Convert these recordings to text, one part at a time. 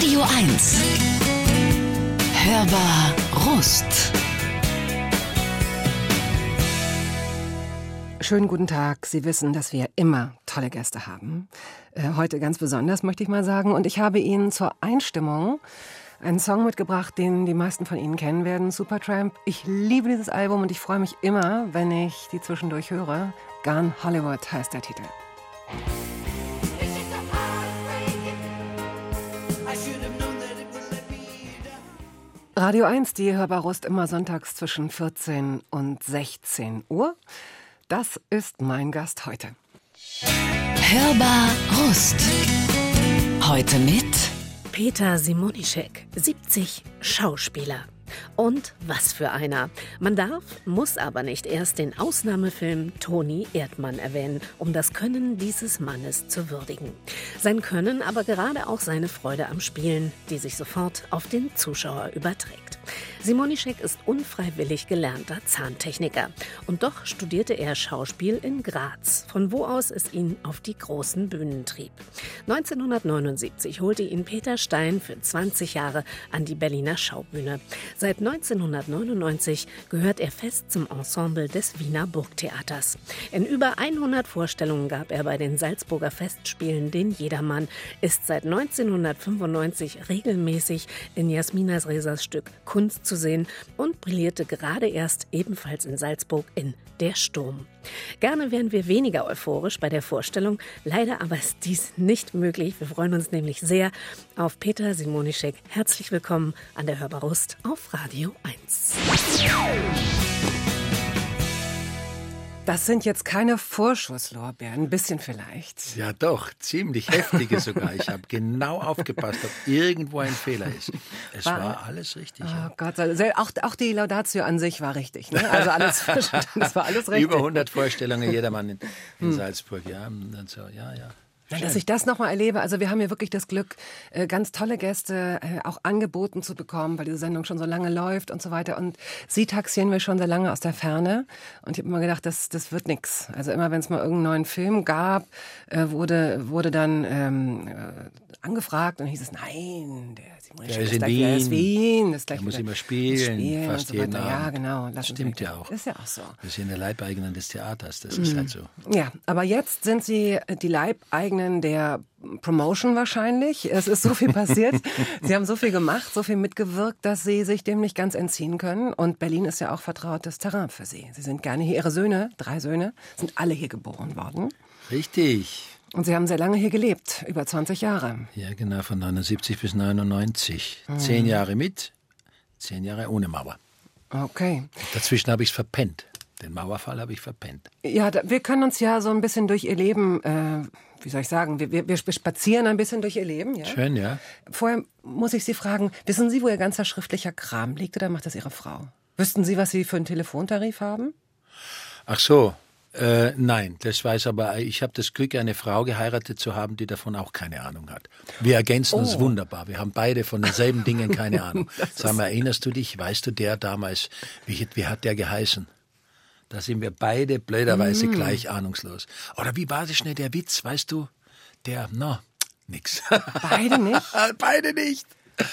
Radio 1. Hörbar Rust. Schönen guten Tag. Sie wissen, dass wir immer tolle Gäste haben. Äh, heute ganz besonders, möchte ich mal sagen. Und ich habe Ihnen zur Einstimmung einen Song mitgebracht, den die meisten von Ihnen kennen werden, Supertramp. Ich liebe dieses Album und ich freue mich immer, wenn ich die zwischendurch höre. Gone Hollywood heißt der Titel. Radio 1, die Hörbar Rust immer sonntags zwischen 14 und 16 Uhr. Das ist mein Gast heute. Hörbar Rust. Heute mit Peter Simonischek, 70, Schauspieler. Und was für einer. Man darf, muss aber nicht erst den Ausnahmefilm Toni Erdmann erwähnen, um das Können dieses Mannes zu würdigen. Sein Können, aber gerade auch seine Freude am Spielen, die sich sofort auf den Zuschauer überträgt. Simonischek ist unfreiwillig gelernter Zahntechniker. Und doch studierte er Schauspiel in Graz, von wo aus es ihn auf die großen Bühnen trieb. 1979 holte ihn Peter Stein für 20 Jahre an die Berliner Schaubühne. Seit 1999 gehört er fest zum Ensemble des Wiener Burgtheaters. In über 100 Vorstellungen gab er bei den Salzburger Festspielen den Jedermann, ist seit 1995 regelmäßig in Jasmina Sresers Stück Kunst zu sehen und brillierte gerade erst ebenfalls in Salzburg in Der Sturm. Gerne wären wir weniger euphorisch bei der Vorstellung, leider aber ist dies nicht möglich. Wir freuen uns nämlich sehr auf Peter Simonischek. Herzlich willkommen an der Hörbarust auf Radio 1. Das sind jetzt keine Vorschusslorbeeren, ein bisschen vielleicht. Ja, doch, ziemlich heftige sogar. Ich habe genau aufgepasst, ob irgendwo ein Fehler ist. Es war, war alles richtig. Oh ja. Gott, auch, auch die Laudatio an sich war richtig. Ne? Also alles, das war alles richtig. Über 100 Vorstellungen, jedermann in, in. Salzburg, ja. Und so, ja, ja. Schön. Dass ich das nochmal erlebe. Also wir haben hier wirklich das Glück, äh, ganz tolle Gäste äh, auch angeboten zu bekommen, weil diese Sendung schon so lange läuft und so weiter. Und sie taxieren wir schon sehr lange aus der Ferne. Und ich habe immer gedacht, das, das wird nix. Also immer, wenn es mal irgendeinen neuen Film gab, äh, wurde, wurde dann ähm, angefragt und hieß es, nein, der der ist in Wien. Ist Wien. Das der muss immer spielen, spielen fast so jeden Abend. Ja, genau. Das stimmt ja auch. Ist ja auch so. Wir sind der Leibeigenen des Theaters, das ist mhm. halt so. Ja, aber jetzt sind Sie die Leibeigenen der Promotion wahrscheinlich. Es ist so viel passiert. Sie haben so viel gemacht, so viel mitgewirkt, dass Sie sich dem nicht ganz entziehen können. Und Berlin ist ja auch vertrautes Terrain für Sie. Sie sind gerne hier. Ihre Söhne, drei Söhne, sind alle hier geboren worden. Richtig. Und Sie haben sehr lange hier gelebt, über 20 Jahre. Ja, genau, von 79 bis 99. Mhm. Zehn Jahre mit, zehn Jahre ohne Mauer. Okay. Dazwischen habe ich es verpennt. Den Mauerfall habe ich verpennt. Ja, da, wir können uns ja so ein bisschen durch Ihr Leben, äh, wie soll ich sagen, wir, wir, wir spazieren ein bisschen durch Ihr Leben. Ja? Schön, ja. Vorher muss ich Sie fragen, wissen Sie, wo Ihr ganzer schriftlicher Kram liegt oder macht das Ihre Frau? Wüssten Sie, was Sie für einen Telefontarif haben? Ach so, äh, nein, das weiß aber, ich habe das Glück, eine Frau geheiratet zu haben, die davon auch keine Ahnung hat. Wir ergänzen oh. uns wunderbar. Wir haben beide von denselben Dingen keine Ahnung. Sag mal, erinnerst du dich, weißt du, der damals, wie, wie hat der geheißen? Da sind wir beide blöderweise mm. gleich ahnungslos. Oder wie war das schnell der Witz, weißt du? Der, na, nix. Beide nicht? beide nicht.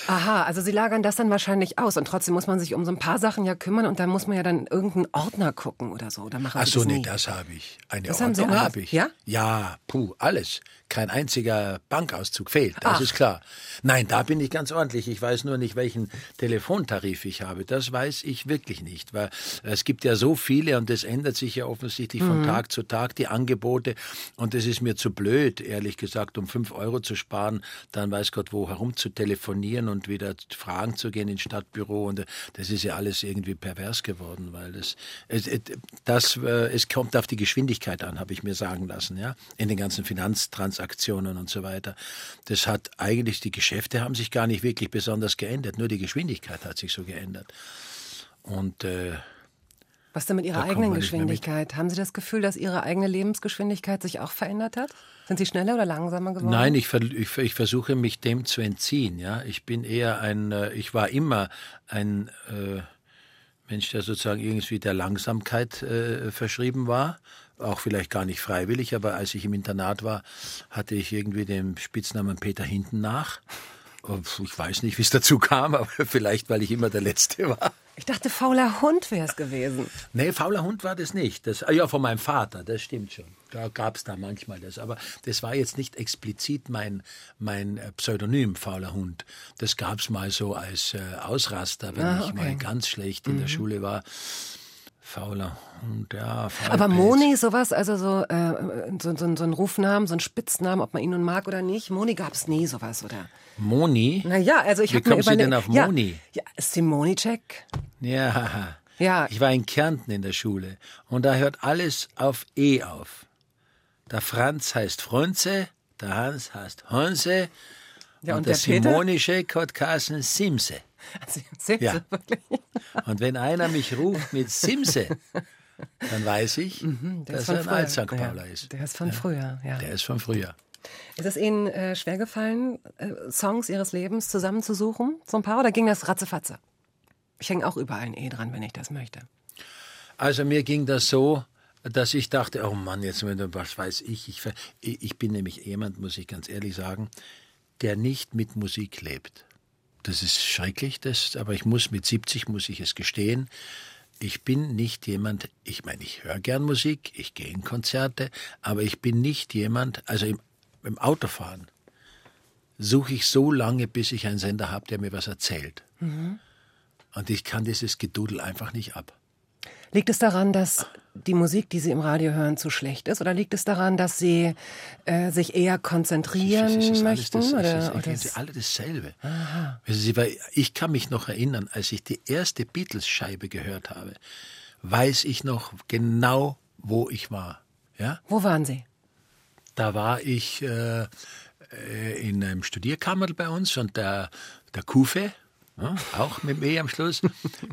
Aha, also Sie lagern das dann wahrscheinlich aus und trotzdem muss man sich um so ein paar Sachen ja kümmern und dann muss man ja dann irgendeinen Ordner gucken oder so. Oder machen Ach so, das nee, nie. das habe ich. Eine das Ordnung habe ich. Ja? Ja, puh, alles. Kein einziger Bankauszug fehlt, das Ach. ist klar. Nein, da bin ich ganz ordentlich. Ich weiß nur nicht, welchen Telefontarif ich habe. Das weiß ich wirklich nicht, weil es gibt ja so viele und das ändert sich ja offensichtlich von Mhm. Tag zu Tag, die Angebote. Und es ist mir zu blöd, ehrlich gesagt, um fünf Euro zu sparen, dann weiß Gott wo herum zu telefonieren und wieder fragen zu gehen ins Stadtbüro. Und äh, das ist ja alles irgendwie pervers geworden, weil das, es, es- das, äh, es kommt auf die Geschwindigkeit an, habe ich mir sagen lassen, ja, in den ganzen Finanztransaktionen und so weiter. Das hat eigentlich, die Geschäfte haben sich gar nicht wirklich besonders geändert, nur die Geschwindigkeit hat sich so geändert. Und äh, Was denn mit Ihrer Da eigenen. Geschwindigkeit? Haben Sie das Gefühl, dass Ihre eigene Lebensgeschwindigkeit sich auch verändert hat? Sind Sie schneller oder langsamer geworden? Nein, ich, ich, ich versuche mich dem zu entziehen. Ja, ich bin eher ein, äh, ich war immer ein äh, Mensch, der sozusagen irgendwie der Langsamkeit äh, verschrieben war. Auch vielleicht gar nicht freiwillig, aber als ich im Internat war, hatte ich irgendwie den Spitznamen Peter hinten nach. Ich weiß nicht, wie es dazu kam, aber vielleicht, weil ich immer der Letzte war. Ich dachte, fauler Hund wäre es gewesen. Nee, fauler Hund war das nicht. Das, ah ja, von meinem Vater, das stimmt schon. Da gab es da manchmal das. Aber das war jetzt nicht explizit mein, mein äh, Pseudonym, fauler Hund. Das gab es mal so als äh, Ausraster, wenn Ah, ich okay. mal ganz schlecht in der Schule war. Fauler Hund, ja. Aber. Moni, sowas, also so, äh, so, so, so ein Rufnamen, so ein Spitznamen, ob man ihn nun mag oder nicht. Moni gab es nie sowas, oder? Moni? Naja, also ich Wie habe mir kommst du überlegt. denn auf ja, Moni? Ja, Simonicek. Ja. Ja. Ich war in Kärnten in der Schule und da hört alles auf E auf. Der Franz heißt Franze, der Hans heißt Hanse Ja, und der, der Peter? Simonische hat geheißen Simse. Also, sehen Ja. Wirklich? Und wenn einer mich ruft mit Simse, dann weiß ich, Mhm, dass er ein. Alt-St. Pauler ja, ist. Der ist von früher, ja. Der ist von früher. Ist es Ihnen äh, schwergefallen, äh, Songs Ihres Lebens zusammenzusuchen, so ein paar, oder ging das ratzefatze? Ich hänge auch überall ein E dran, wenn ich das möchte. Also mir ging das so, dass ich dachte, oh Mann, jetzt was weiß ich. Ich, ich bin nämlich jemand, muss ich ganz ehrlich sagen, der nicht mit Musik lebt. Das ist schrecklich, das, aber ich muss mit 70 muss ich es gestehen. Ich bin nicht jemand, ich meine, ich höre gern Musik, ich gehe in Konzerte, aber ich bin nicht jemand, also im, im Autofahren suche ich so lange, bis ich einen Sender habe, der mir was erzählt. Und ich kann dieses Gedudel einfach nicht ab. Liegt es daran, dass die Musik, die Sie im Radio hören, zu schlecht ist? Oder liegt es daran, dass Sie äh, sich eher konzentrieren Es ist alles möchten? das- oder, ist oder alle dasselbe. Ich kann mich noch erinnern, als ich die erste Beatles-Scheibe gehört habe, weiß ich noch genau, wo ich war. Ja? Wo waren Sie? Da war ich äh, äh, in einem Studierkammer bei uns und der, der Kufe, ja, auch mit E am Schluss,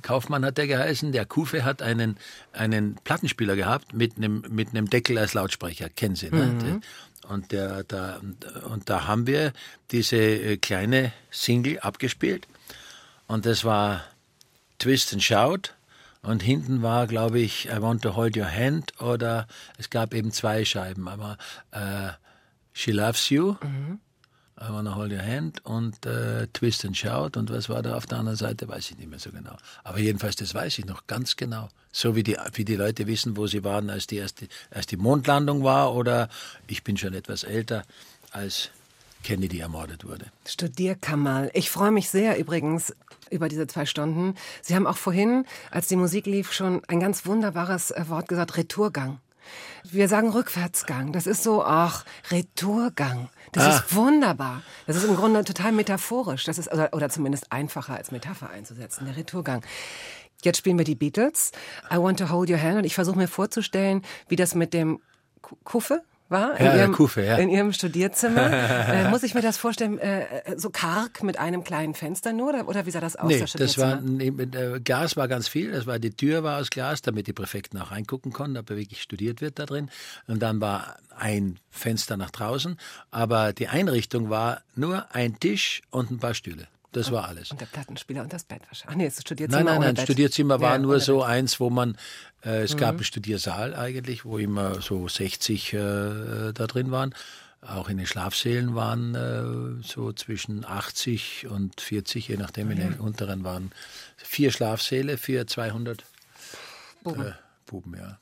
Kaufmann hat der geheißen, der Kufe hat einen, einen Plattenspieler gehabt mit einem, mit einem Deckel als Lautsprecher, kennen Sie, ne? Und, der, da, und da haben wir diese äh, kleine Single abgespielt. Und das war Twist and Shout. Und hinten war, glaube ich, I Want to Hold Your Hand oder es gab eben zwei Scheiben, aber äh, She Loves You, I Want to Hold Your Hand und äh, Twist and Shout. Und was war da auf der anderen Seite, weiß ich nicht mehr so genau. Aber jedenfalls, das weiß ich noch ganz genau. So wie die, wie die Leute wissen, wo sie waren, als die, erste, als die Mondlandung war oder ich bin schon etwas älter, als Kennedy ermordet wurde. Studierkammer. Ich freue mich sehr übrigens über diese zwei Stunden. Sie haben auch vorhin, als die Musik lief, schon ein ganz wunderbares äh, Wort gesagt, Retourgang. Wir sagen Rückwärtsgang. Das ist so, ach, Retourgang. Das Ah. ist wunderbar. Das ist im Grunde total metaphorisch. Das ist, oder, oder zumindest einfacher als Metapher einzusetzen, der Retourgang. Jetzt spielen wir die Beatles. I Want to Hold Your Hand. Und ich versuche mir vorzustellen, wie das mit dem Ku- Kuffe war in, Ja, ihrem, Kuffe, ja. in ihrem Studierzimmer. äh, muss ich mir das vorstellen, äh, äh, so karg mit einem kleinen Fenster nur? Oder, oder wie sah das aus, Nee, das das war, neben- äh, Glas war ganz viel, das war, die Tür war aus Glas, damit die Präfekten auch reingucken konnten, ob wirklich studiert wird da drin. Und dann war ein Fenster nach draußen, aber die Einrichtung war nur ein Tisch und ein paar Stühle. Das war alles. Und der Plattenspieler und das Bett wahrscheinlich. Ach nee, das Studierzimmer Nein, nein, nein. Studierzimmer war Ja, nur so Bett. eins, wo man, äh, es Mhm. gab einen Studiersaal eigentlich, wo immer so 60 äh, da drin waren. Auch in den Schlafsälen waren äh, so zwischen 80 und 40, je nachdem, in den unteren waren vier Schlafsäle für 200 Buben. Äh, Buben, ja.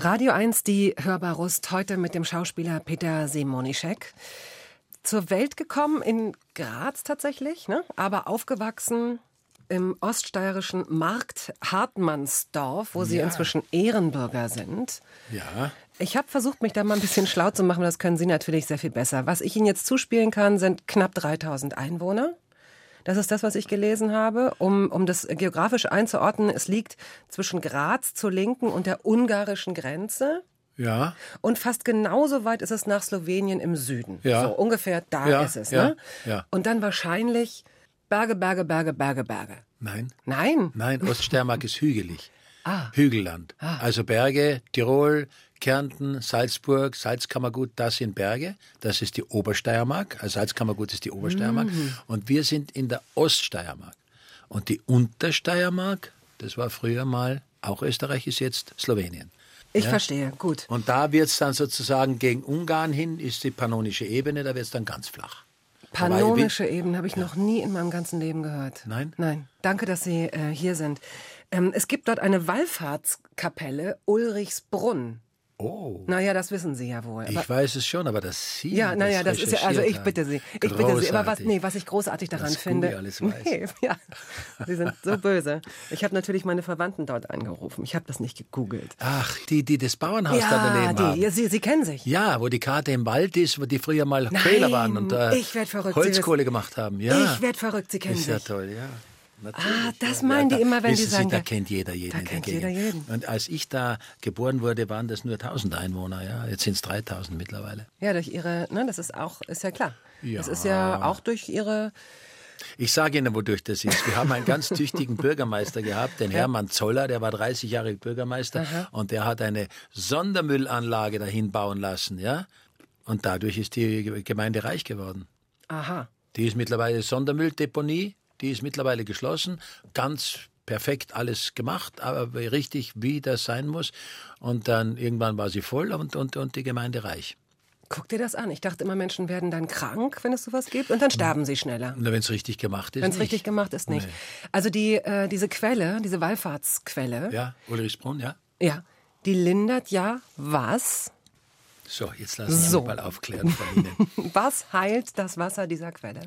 Radio 1, die Hörbarust, heute mit dem Schauspieler Peter Semonischek. Zur Welt gekommen in Graz tatsächlich, ne? aber aufgewachsen im oststeirischen Markt Hartmannsdorf, wo Sie Ja. inzwischen Ehrenbürger sind. Ja, Ich habe versucht, mich da mal ein bisschen schlau zu machen, das können Sie natürlich sehr viel besser. Was ich Ihnen jetzt zuspielen kann, sind knapp 3000 Einwohner. Das ist das, was ich gelesen habe. Um, um das geografisch einzuordnen, es liegt zwischen Graz zur Linken und der ungarischen Grenze. ja, Und fast genauso weit ist es nach Slowenien im Süden. Ja. So ungefähr da Ja, ist es. ja, Ne? ja. Und dann wahrscheinlich Berge, Berge, Berge, Berge, Berge. nein. Nein. Nein, Oststeiermark ist hügelig. Ah. Hügelland. Also Berge, Tirol, Kärnten, Salzburg, Salzkammergut, das sind Berge. Das ist die Obersteiermark. Also Salzkammergut ist die Obersteiermark. Und wir sind in der Oststeiermark. Und die Untersteiermark, das war früher mal, auch Österreich ist jetzt Slowenien. Ich ja? verstehe, gut. Und da wird es dann sozusagen gegen Ungarn hin, ist die pannonische Ebene, da wird es dann ganz flach. Pannonische Ebene habe ich noch nie in meinem ganzen Leben gehört. Nein? Nein. Danke, dass Sie äh, hier sind. Ähm, es gibt dort eine Wallfahrtskapelle Ulrichsbrunn. Oh. Naja, das wissen Sie ja wohl. Ich weiß es schon, aber das Sie. Ja, naja, das ist ja, also ich bitte Sie. Ich bitte Sie. Aber was, nee, was ich großartig daran Was finde. Alles weiß. Nee, ja, Sie sind so böse. Ich habe natürlich meine Verwandten dort angerufen. Ich habe das nicht gegoogelt. Ach, die, die das Bauernhaus da Ja, daneben haben. die, ja, Sie, Sie kennen sich. Ja, wo die Karte im Wald ist, wo die früher mal Nein, Quäler waren und da ich werd verrückt, Holzkohle gemacht haben. Ja, Ich werde verrückt, Sie kennen ist ja sich. toll, ja. Natürlich. Ah, das ja, meinen ja, die immer, wenn die sagen, Sie, da kennt jeder jeden. da kennt jeder jeden. Und als ich da geboren wurde, waren das nur 1000 Einwohner. Ja, jetzt sind es 3000 mittlerweile. Ja, durch Ihre, ne, das ist auch, ist ja klar. Ja. Das ist ja auch durch Ihre, Ich sage Ihnen, wodurch das ist. Wir haben einen ganz tüchtigen Bürgermeister gehabt, den Hermann Zoller, der war 30 Jahre Bürgermeister und der hat eine Sondermüllanlage dahin bauen lassen, ja. Und dadurch ist die Gemeinde reich geworden. aha. Die ist mittlerweile Sondermülldeponie, die ist mittlerweile geschlossen, ganz perfekt alles gemacht, aber richtig, wie das sein muss. Und dann irgendwann war sie voll und, und, und die Gemeinde reich. Guck dir das an. Ich dachte immer, Menschen werden dann krank, wenn es sowas gibt, und dann sterben sie schneller. Wenn es richtig gemacht ist. Wenn es richtig gemacht ist, nicht. Nee. Also die, äh, diese Quelle, diese Wallfahrtsquelle, Ja, Ulrichsbrunn, ja. ja, die lindert ja was? So, jetzt lassen Sie So. mal aufklären. Was heilt das Wasser dieser Quelle?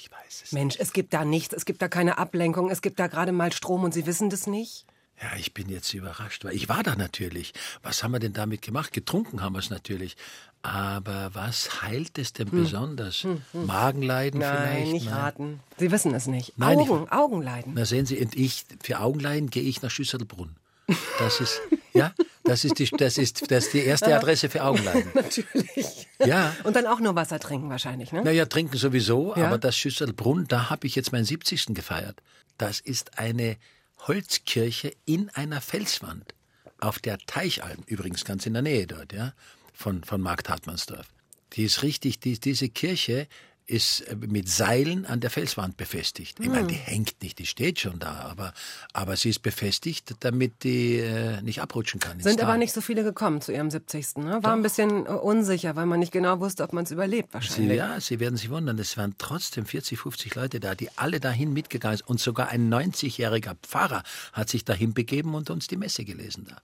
Ich weiß es. Mensch, es gibt da nichts, es gibt da keine Ablenkung, es gibt da gerade mal Strom und Sie wissen das nicht? Ja, ich bin jetzt überrascht, weil ich war da natürlich. Was haben wir denn damit gemacht? Getrunken haben wir es natürlich. Aber was heilt es denn besonders? Magenleiden Hm. Nein, vielleicht? nicht raten. Sie wissen es nicht. Nein, ich- Augen, Augenleiden. Na sehen Sie, und ich, für Augenleiden gehe ich nach Schüsselbrunn. Das ist, ja, das ist die, das ist, das ist die erste Adresse für Augenleiden. Natürlich. Ja. Und dann auch nur Wasser trinken wahrscheinlich, ne? Naja, trinken sowieso, Ja. aber das Schüsselbrunn, da habe ich jetzt meinen 70. gefeiert. Das ist eine Holzkirche in einer Felswand auf der Teichalm, übrigens ganz in der Nähe dort, ja, von, von Markt Hartmannsdorf. Die ist richtig, die, diese Kirche ist äh, mit Seilen an der Felswand befestigt. Ich meine, die hängt nicht, die steht schon da, aber, aber sie ist befestigt, damit die äh, nicht abrutschen kann. Sind aber nicht so viele gekommen zu ihrem 70. Ne? War ein bisschen äh, unsicher, weil man nicht genau wusste, ob man es überlebt Sie, wahrscheinlich. ja, Sie werden sich wundern, es waren trotzdem 40, 50 Leute da, die alle dahin mitgegangen sind. Und sogar ein 90-jähriger Pfarrer hat sich dahin begeben und uns die Messe gelesen da.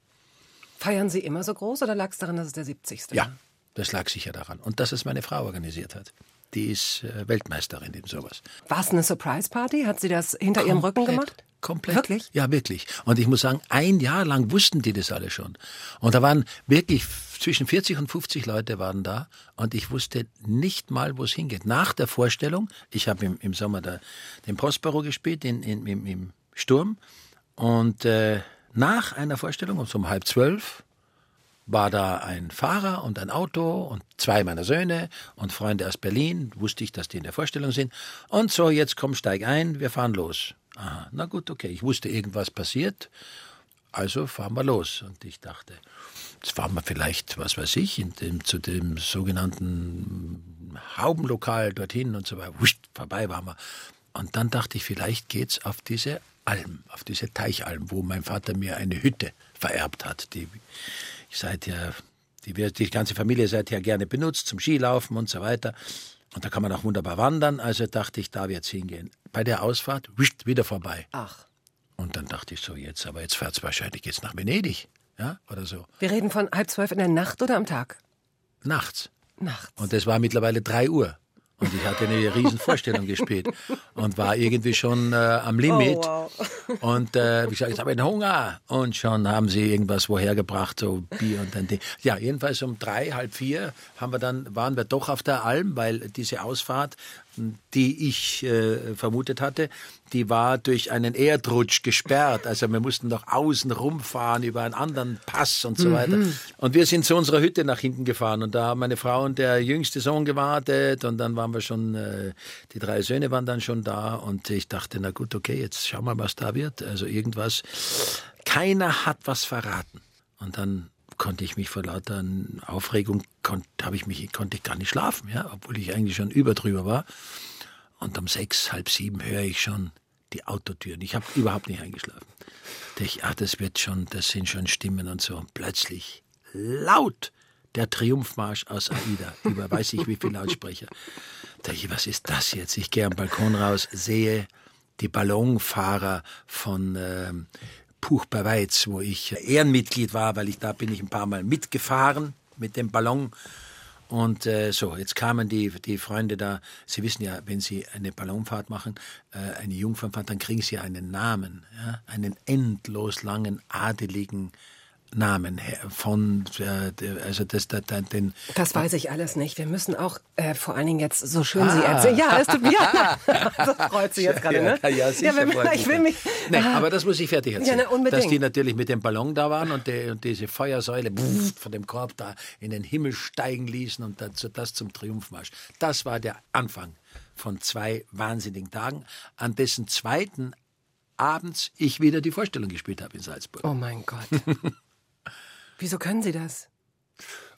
Feiern Sie immer so groß oder lag es daran, dass es der 70. Ja, das lag sicher daran. Und dass es meine Frau organisiert hat. Die ist äh, Weltmeisterin in sowas. War es eine Surprise Party? Hat sie das hinter ihrem Rücken gemacht? Komplett. Wirklich? Ja, wirklich. Und ich muss sagen, ein Jahr lang wussten die das alle schon. Und da waren wirklich zwischen 40 und 50 Leute waren da und ich wusste nicht mal, wo es hingeht. Nach der Vorstellung, ich habe im, im Sommer da, den Prospero gespielt in, in, im, im Sturm und äh, nach einer Vorstellung um so um halb zwölf war da ein Fahrer und ein Auto und zwei meiner Söhne und Freunde aus Berlin. Wusste ich, dass die in der Vorstellung sind. Und so, jetzt komm, steig ein, wir fahren los. Aha, na gut, okay. Ich wusste, irgendwas passiert. Also fahren wir los. Und ich dachte, jetzt fahren wir vielleicht, was weiß ich, in dem, zu dem sogenannten Haubenlokal dorthin und so weiter. Wusch, vorbei waren wir. Und dann dachte ich, vielleicht geht's auf diese Alm, auf diese Teichalm, wo mein Vater mir eine Hütte vererbt hat, die seither, die die ganze Familie seither gerne benutzt, zum Skilaufen und so weiter. Und da kann man auch wunderbar wandern. Also dachte ich, da wird's hingehen. Bei der Ausfahrt, wischt, wieder vorbei. Ach. Und dann dachte ich so, jetzt, aber jetzt fährt's wahrscheinlich jetzt nach Venedig. Ja, oder so. Wir reden von halb zwölf in der Nacht oder am Tag? Nachts. Nachts. Und es war mittlerweile drei Uhr. Und ich hatte eine riesen Vorstellung gespielt und war irgendwie schon äh, am Limit. Oh, Und äh, wie gesagt, ich habe einen Hunger. Und schon haben sie irgendwas woher gebracht, so Bier und dann Ding. Ja, jedenfalls um drei, halb vier haben wir dann, waren wir doch auf der Alm, weil diese Ausfahrt, die ich äh, vermutet hatte, die war durch einen Erdrutsch gesperrt. Also wir mussten noch außen rumfahren über einen anderen Pass und so weiter. Und wir sind zu unserer Hütte nach hinten gefahren und da haben meine Frau und der jüngste Sohn gewartet und dann waren wir schon, äh, die drei Söhne waren dann schon da und ich dachte, na gut, okay, jetzt schauen wir, was da wird. Also irgendwas. Keiner hat was verraten. Und dann konnte ich mich vor lauter Aufregung, konnte, ich mich, konnte ich gar nicht schlafen, ja, obwohl ich eigentlich schon über drüber war. Und um sechs, halb sieben höre ich schon die Autotüren. Ich habe überhaupt nicht eingeschlafen. Ich, ach, das wird schon, das sind schon Stimmen und so. Und plötzlich laut der Triumphmarsch aus AIDA über weiß ich wie viele Lautsprecher. Da ich, was ist das jetzt? Ich gehe am Balkon raus, sehe die Ballonfahrer von ähm, Puch bei Weiz, wo ich Ehrenmitglied war, weil ich da bin ich ein paar Mal mitgefahren mit dem Ballon. Und äh, so, jetzt kamen die, die Freunde da. Sie wissen ja, wenn Sie eine Ballonfahrt machen, äh, eine Jungfernfahrt, dann kriegen Sie einen Namen, ja? einen endlos langen, adeligen Namen von, äh, also das, das, den. Das weiß ich alles nicht. Wir müssen auch äh, vor allen Dingen jetzt so schön ah. Sie erzählen. Ja, es tut mir ja, das freut Sie jetzt gerade, ne? Ja, ja, sicher ja wenn, ich will mich. Nein, aber das muss ich fertig erzählen. Ja, ne, unbedingt. Dass die natürlich mit dem Ballon da waren und, die, und diese Feuersäule pff, von dem Korb da in den Himmel steigen ließen und das, das zum Triumphmarsch. Das war der Anfang von zwei wahnsinnigen Tagen, an dessen zweiten abends ich wieder die Vorstellung gespielt habe in Salzburg. Oh mein Gott. Wieso können Sie das?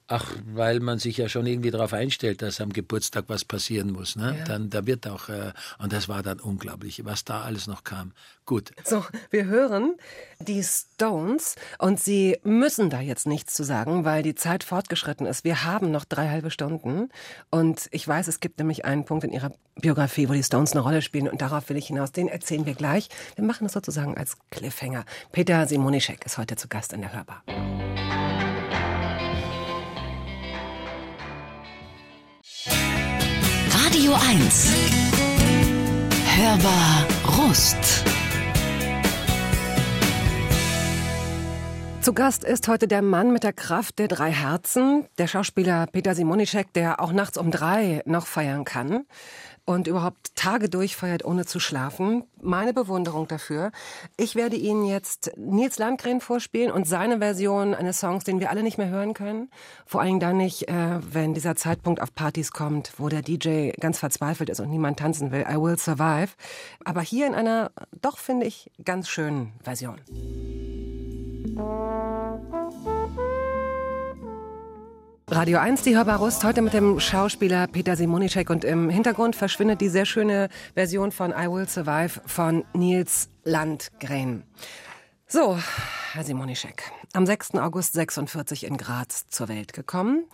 Ach, weil man sich ja schon irgendwie darauf einstellt, dass am Geburtstag was passieren muss. Ne? Ja. Dann, da wird auch, äh, und das war dann unglaublich, was da alles noch kam. Gut. So, wir hören die Stones und Sie müssen da jetzt nichts zu sagen, weil die Zeit fortgeschritten ist. Wir haben noch drei halbe Stunden und ich weiß, es gibt nämlich einen Punkt in Ihrer Biografie, wo die Stones eine Rolle spielen und darauf will ich hinaus. Den erzählen wir gleich. Wir machen das sozusagen als Cliffhanger. Peter Simonischek ist heute zu Gast in der Hörbar. Radio 1. Hörbar Rust. Zu Gast ist heute der Mann mit der Kraft der drei Herzen, der Schauspieler Peter Simonischek, der auch nachts um drei noch feiern kann und überhaupt Tage durchfeiert, ohne zu schlafen. Meine Bewunderung dafür. Ich werde Ihnen jetzt Nils Landgren vorspielen und seine Version eines Songs, den wir alle nicht mehr hören können. Vor allem dann nicht, äh, wenn dieser Zeitpunkt auf Partys kommt, wo der DJ ganz verzweifelt ist und niemand tanzen will. I Will Survive. Aber hier in einer, doch finde ich, ganz schönen Version. Radio 1, die Hörbar Rust, heute mit dem Schauspieler Peter Simonischek und im Hintergrund verschwindet die sehr schöne Version von I Will Survive von Nils Landgren. So, Herr Simonischek, am 6. August 46 in Graz zur Welt gekommen.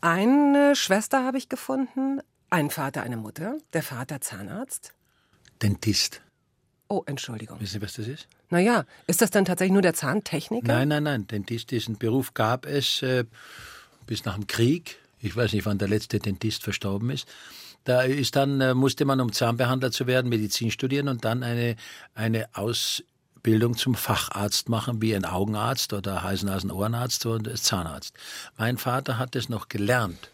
Eine Schwester habe ich gefunden, ein Vater, eine Mutter, der Vater Zahnarzt. Dentist. Oh, Entschuldigung. Wissen Sie, was das ist? Naja, ist das dann tatsächlich nur der Zahntechniker? Nein, nein, nein. Dentist, diesen Beruf gab es. Äh bis nach dem Krieg. Ich weiß nicht, wann der letzte Dentist verstorben ist. Da ist dann, äh, musste man, um Zahnbehandler zu werden, Medizin studieren und dann eine, eine Ausbildung zum Facharzt machen, wie ein Augenarzt oder Hals-Nasen-Ohrenarzt oder Zahnarzt. Mein Vater hat es noch gelernt.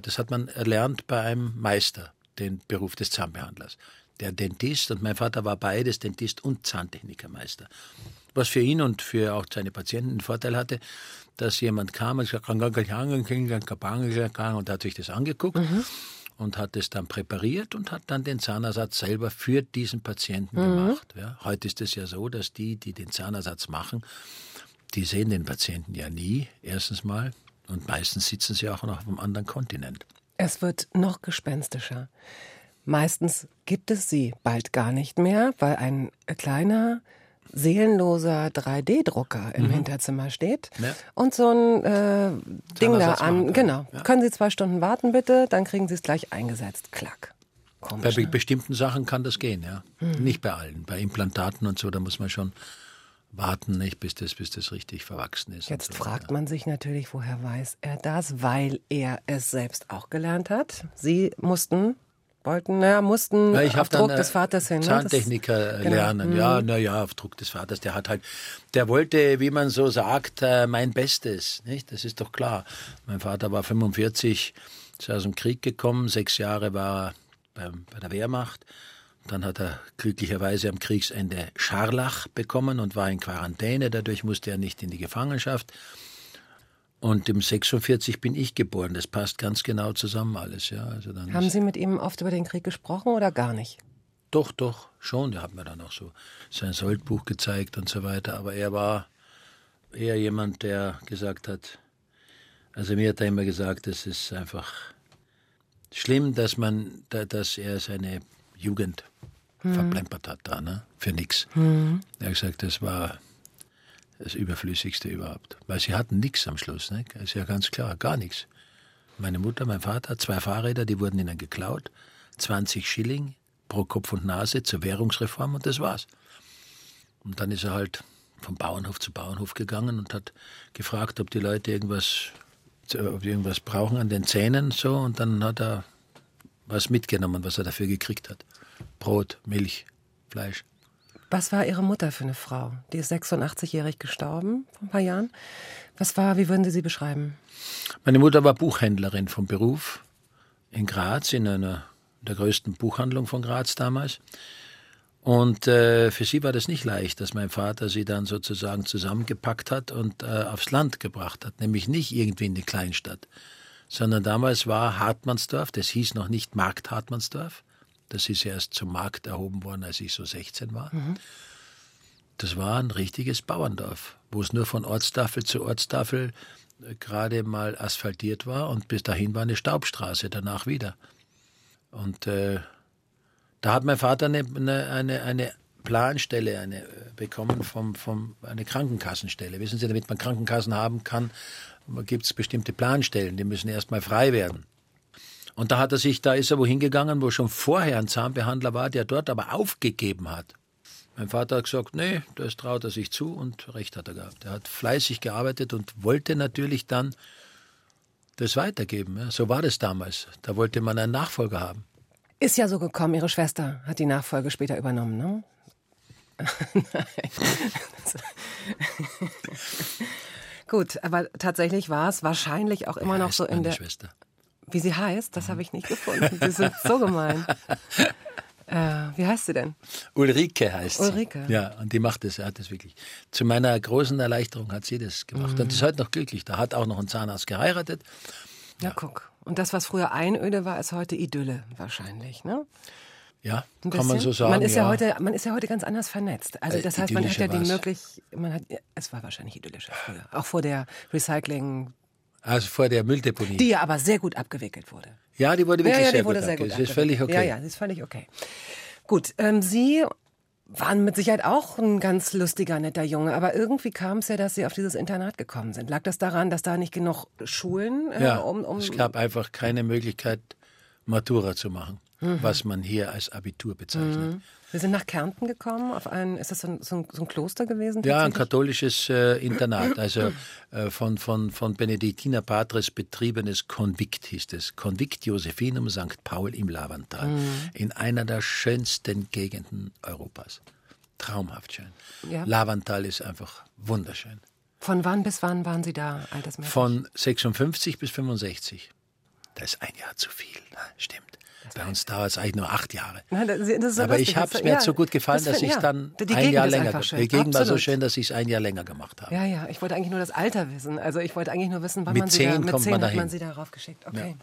Das hat man erlernt bei einem Meister, den Beruf des Zahnbehandlers. Der Dentist und mein Vater war beides Dentist und Zahntechnikermeister. Was für ihn und für auch seine Patienten einen Vorteil hatte, dass jemand kam und gesagt, und hat sich das angeguckt. Mhm. Und hat es dann präpariert und hat dann den Zahnersatz selber für diesen Patienten mhm. gemacht. Ja, heute ist es ja so, dass die, die den Zahnersatz machen, die sehen den Patienten ja nie, erstens mal. Und meistens sitzen sie auch noch auf einem anderen Kontinent. Es wird noch gespenstischer. Meistens gibt es sie bald gar nicht mehr, weil ein kleiner seelenloser 3D-Drucker im mhm. Hinterzimmer steht ja. und so ein äh, Ding da an. Genau. Ja. Können Sie zwei Stunden warten bitte, dann kriegen Sie es gleich eingesetzt. Klack. Komisch, bei ne? bestimmten Sachen kann das gehen, ja. Mhm. Nicht bei allen. Bei Implantaten und so, da muss man schon warten, nicht, bis das, bis das richtig verwachsen ist. Jetzt so fragt man sich natürlich, woher weiß er das, weil er es selbst auch gelernt hat. Sie mussten wollten, naja, mussten ich auf Druck dann, des Vaters hin. Ne? Zahntechniker genau. lernen, genau. ja, naja, auf Druck des Vaters. Der hat halt, der wollte, wie man so sagt, äh, mein Bestes, nicht? Das ist doch klar. Mein Vater war 45, ist aus dem Krieg gekommen, sechs Jahre war er bei, bei der Wehrmacht. Dann hat er glücklicherweise am Kriegsende Scharlach bekommen und war in Quarantäne. Dadurch musste er nicht in die Gefangenschaft. Und im 46 bin ich geboren. Das passt ganz genau zusammen alles. Ja. Also dann Haben Sie mit ihm oft über den Krieg gesprochen oder gar nicht? Doch, doch, schon. Der hat mir dann auch so sein Soldbuch gezeigt und so weiter. Aber er war eher jemand, der gesagt hat, also mir hat er immer gesagt, es ist einfach schlimm, dass man, dass er seine Jugend verplempert hat da, ne? Für nichts. Er hat gesagt, das war das Überflüssigste überhaupt. Weil sie hatten nichts am Schluss, ne? Ist ja ganz klar, gar nichts. Meine Mutter, mein Vater, zwei Fahrräder, die wurden ihnen geklaut. 20 Schilling pro Kopf und Nase zur Währungsreform und das war's. Und dann ist er halt vom Bauernhof zu Bauernhof gegangen und hat gefragt, ob die Leute irgendwas, ob die irgendwas brauchen an den Zähnen so und dann hat er was mitgenommen, was er dafür gekriegt hat. Brot, Milch, Fleisch. Was war Ihre Mutter für eine Frau? Die ist 86-jährig gestorben vor ein paar Jahren. Was war, wie würden Sie sie beschreiben? Meine Mutter war Buchhändlerin vom Beruf in Graz, in einer der größten Buchhandlung von Graz damals. Und äh, für sie war das nicht leicht, dass mein Vater sie dann sozusagen zusammengepackt hat und äh, aufs Land gebracht hat, nämlich nicht irgendwie in die Kleinstadt, sondern damals war Hartmannsdorf, das hieß noch nicht Markt Hartmannsdorf, das ist erst zum Markt erhoben worden, als ich so 16 war. Mhm. Das war ein richtiges Bauerndorf, wo es nur von Ortstafel zu Ortstafel äh, gerade mal asphaltiert war und bis dahin war eine Staubstraße, danach wieder. Und äh, da hat mein Vater eine, eine, eine Planstelle eine, äh, bekommen, vom, vom, eine Krankenkassenstelle. Wissen Sie, damit man Krankenkassen haben kann, gibt es bestimmte Planstellen, die müssen erstmal frei werden. Und da hat er sich, da ist er wohin gegangen, wo schon vorher ein Zahnbehandler war, der dort aber aufgegeben hat. Mein Vater hat gesagt, nee, das traut er sich zu und recht hat er gehabt. Er hat fleißig gearbeitet und wollte natürlich dann das weitergeben. So war das damals. Da wollte man einen Nachfolger haben. Ist ja so gekommen, Ihre Schwester hat die Nachfolge später übernommen, ne? Nein. Gut, aber tatsächlich war es wahrscheinlich auch immer Wie noch so in der. Schwester. Wie sie heißt, das habe ich nicht gefunden. Sie sind so gemein. Äh, wie heißt sie denn? Ulrike heißt sie. Ulrike. Ja, und die macht das, hat das wirklich. Zu meiner großen Erleichterung hat sie das gemacht. Und ist heute noch glücklich. Da hat auch noch ein Zahnarzt geheiratet. Ja, guck. Und das, was früher Einöde war, ist heute Idylle wahrscheinlich, ne? Ja, Ein kann man bisschen. so sagen. Man ist ja. ja heute, man ist ja heute ganz anders vernetzt. Also Äh, das heißt, man hat ja die Möglichkeit, man hat, ja, es war wahrscheinlich idyllischer früher, auch vor der Recycling, Also vor der Mülldeponie. die ja aber sehr gut abgewickelt wurde. ja, die wurde wirklich ja, ja, sehr, die wurde gut sehr gut abge- Das ist abgewickelt. völlig okay. Ja, ja, das ist völlig okay. Gut, ähm, Sie waren mit Sicherheit auch ein ganz lustiger, netter Junge, aber irgendwie kam es ja, dass Sie auf dieses Internat gekommen sind. Lag das daran, dass da nicht genug Schulen äh, Ja, um, um es gab einfach keine Möglichkeit, Matura zu machen, was man hier als Abitur bezeichnet. Wir sind nach Kärnten gekommen, auf ein, ist das so ein, so ein, so ein Kloster gewesen? Ja, ein katholisches äh, Internat, also äh, von, von, von Benediktiner Patres betriebenes Konvikt hieß es. Konvikt Josephinum St. Paul im Lavantal, in einer der schönsten Gegenden Europas. Traumhaft schön. Ja. Lavantal ist einfach wunderschön. Von wann bis wann waren Sie da, altersmäßig? Von 56 bis 65. Das ist ein Jahr zu viel, ne? stimmt. Bei uns dauert es eigentlich nur acht Jahre. Nein, das, ist so Aber lustig. ich habe es mir ja, so gut gefallen, das dass ich ja. dann Die ein Gegend Jahr länger. einfach schön. Die Gegend war so schön, dass ich es ein Jahr länger gemacht habe. Ja, ja, ich wollte eigentlich nur das Alter wissen. Also ich wollte eigentlich nur wissen, wann Mit man sie da, zehn mit kommt zehn man hat dahin. man sie darauf geschickt. Okay.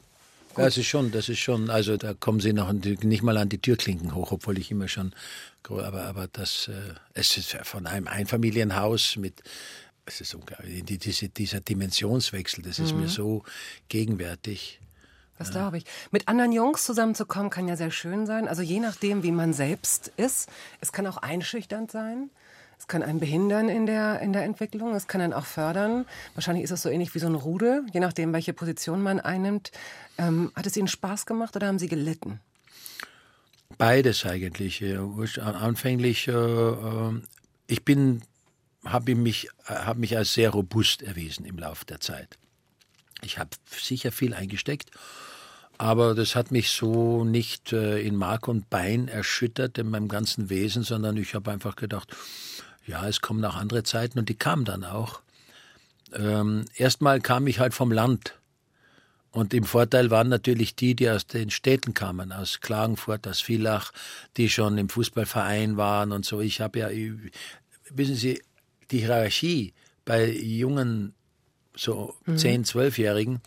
Ja, das ist schon, das ist schon, also da kommen sie noch nicht mal an die Türklinken hoch, obwohl ich immer schon, aber, aber das, äh, es ist von einem Einfamilienhaus mit, es ist unglaublich, die, diese, dieser Dimensionswechsel, das ist mir so gegenwärtig. Das glaube ich. Mit anderen Jungs zusammenzukommen kann ja sehr schön sein. Also je nachdem, wie man selbst ist. Es kann auch einschüchternd sein. Es kann einen behindern in der, in der Entwicklung. Es kann einen auch fördern. Wahrscheinlich ist es so ähnlich wie so ein Rudel, je nachdem, welche Position man einnimmt. Ähm, hat es Ihnen Spaß gemacht oder haben Sie gelitten? Beides eigentlich. Anfänglich, äh, äh, ich bin, habe mich, habe mich als sehr robust erwiesen im Laufe der Zeit. Ich habe sicher viel eingesteckt, aber das hat mich so nicht äh, in Mark und Bein erschüttert in meinem ganzen Wesen, sondern ich habe einfach gedacht, ja, es kommen auch andere Zeiten und die kamen dann auch. Ähm, erstmal kam ich halt vom Land. Und im Vorteil waren natürlich die, die aus den Städten kamen, aus Klagenfurt, aus Villach, die schon im Fußballverein waren und so. Ich habe ja, wissen Sie, die Hierarchie bei jungen, so 10-, 12-Jährigen,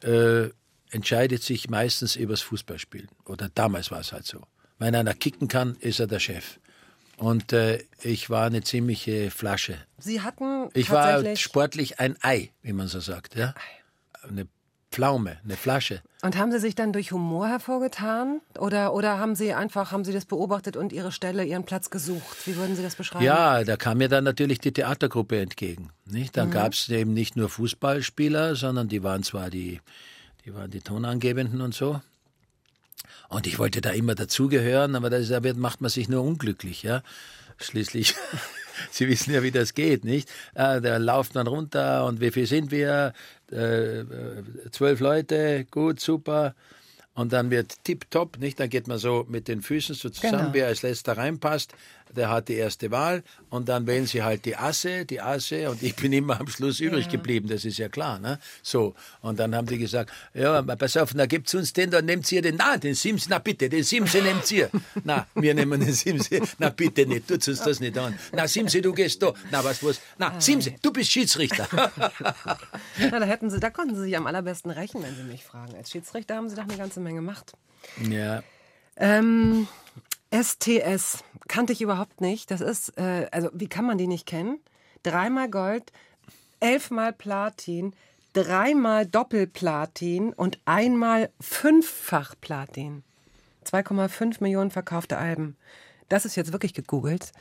äh, entscheidet sich meistens übers Fußballspielen. Oder damals war es halt so. Wenn einer kicken kann, ist er der Chef. Und äh, ich war eine ziemliche Flasche. Sie hatten Ich war sportlich ein Ei, wie man so sagt. Ja? Eine Pflaume, eine Flasche. Und haben Sie sich dann durch Humor hervorgetan? Oder, oder haben Sie einfach, haben Sie das beobachtet und Ihre Stelle, Ihren Platz gesucht? Wie würden Sie das beschreiben? Ja, da kam mir dann natürlich die Theatergruppe entgegen. Nicht? Dann mhm. gab es eben nicht nur Fußballspieler, sondern die waren zwar die, die waren die Tonangebenden und so. Und ich wollte da immer dazugehören, aber da macht man sich nur unglücklich, ja. Schließlich, Sie wissen ja, wie das geht, nicht? Äh, da lauft man runter und wie viel sind wir? Äh, äh, zwölf Leute, gut, super. Und dann wird tipptopp, nicht? Dann geht man so mit den Füßen so zusammen, genau. wer als letzter reinpasst der hat die erste Wahl und dann wählen sie halt die Asse, die Asse und ich bin immer am Schluss übrig geblieben, das ist ja klar, ne? So. Und dann haben die gesagt, ja, pass auf, na gibt's uns den, dann nehmt ihr den, na, den Sims, na bitte, den Simse nehmt ihr. Na, wir nehmen den Simse, na bitte nicht, tut uns das nicht an. Na, Simse, du gehst da. Na, was, was? Na, Simse, du bist Schiedsrichter. na, da hätten sie, da konnten sie sich am allerbesten rächen, wenn sie mich fragen. Als Schiedsrichter haben sie doch eine ganze Menge Macht. Ja. Ähm, STS kannte ich überhaupt nicht. Das ist, äh, also wie kann man die nicht kennen? Dreimal Gold, elfmal Platin, dreimal Doppelplatin und einmal fünffach Platin. 2,5 Millionen verkaufte Alben. Das ist jetzt wirklich gegoogelt.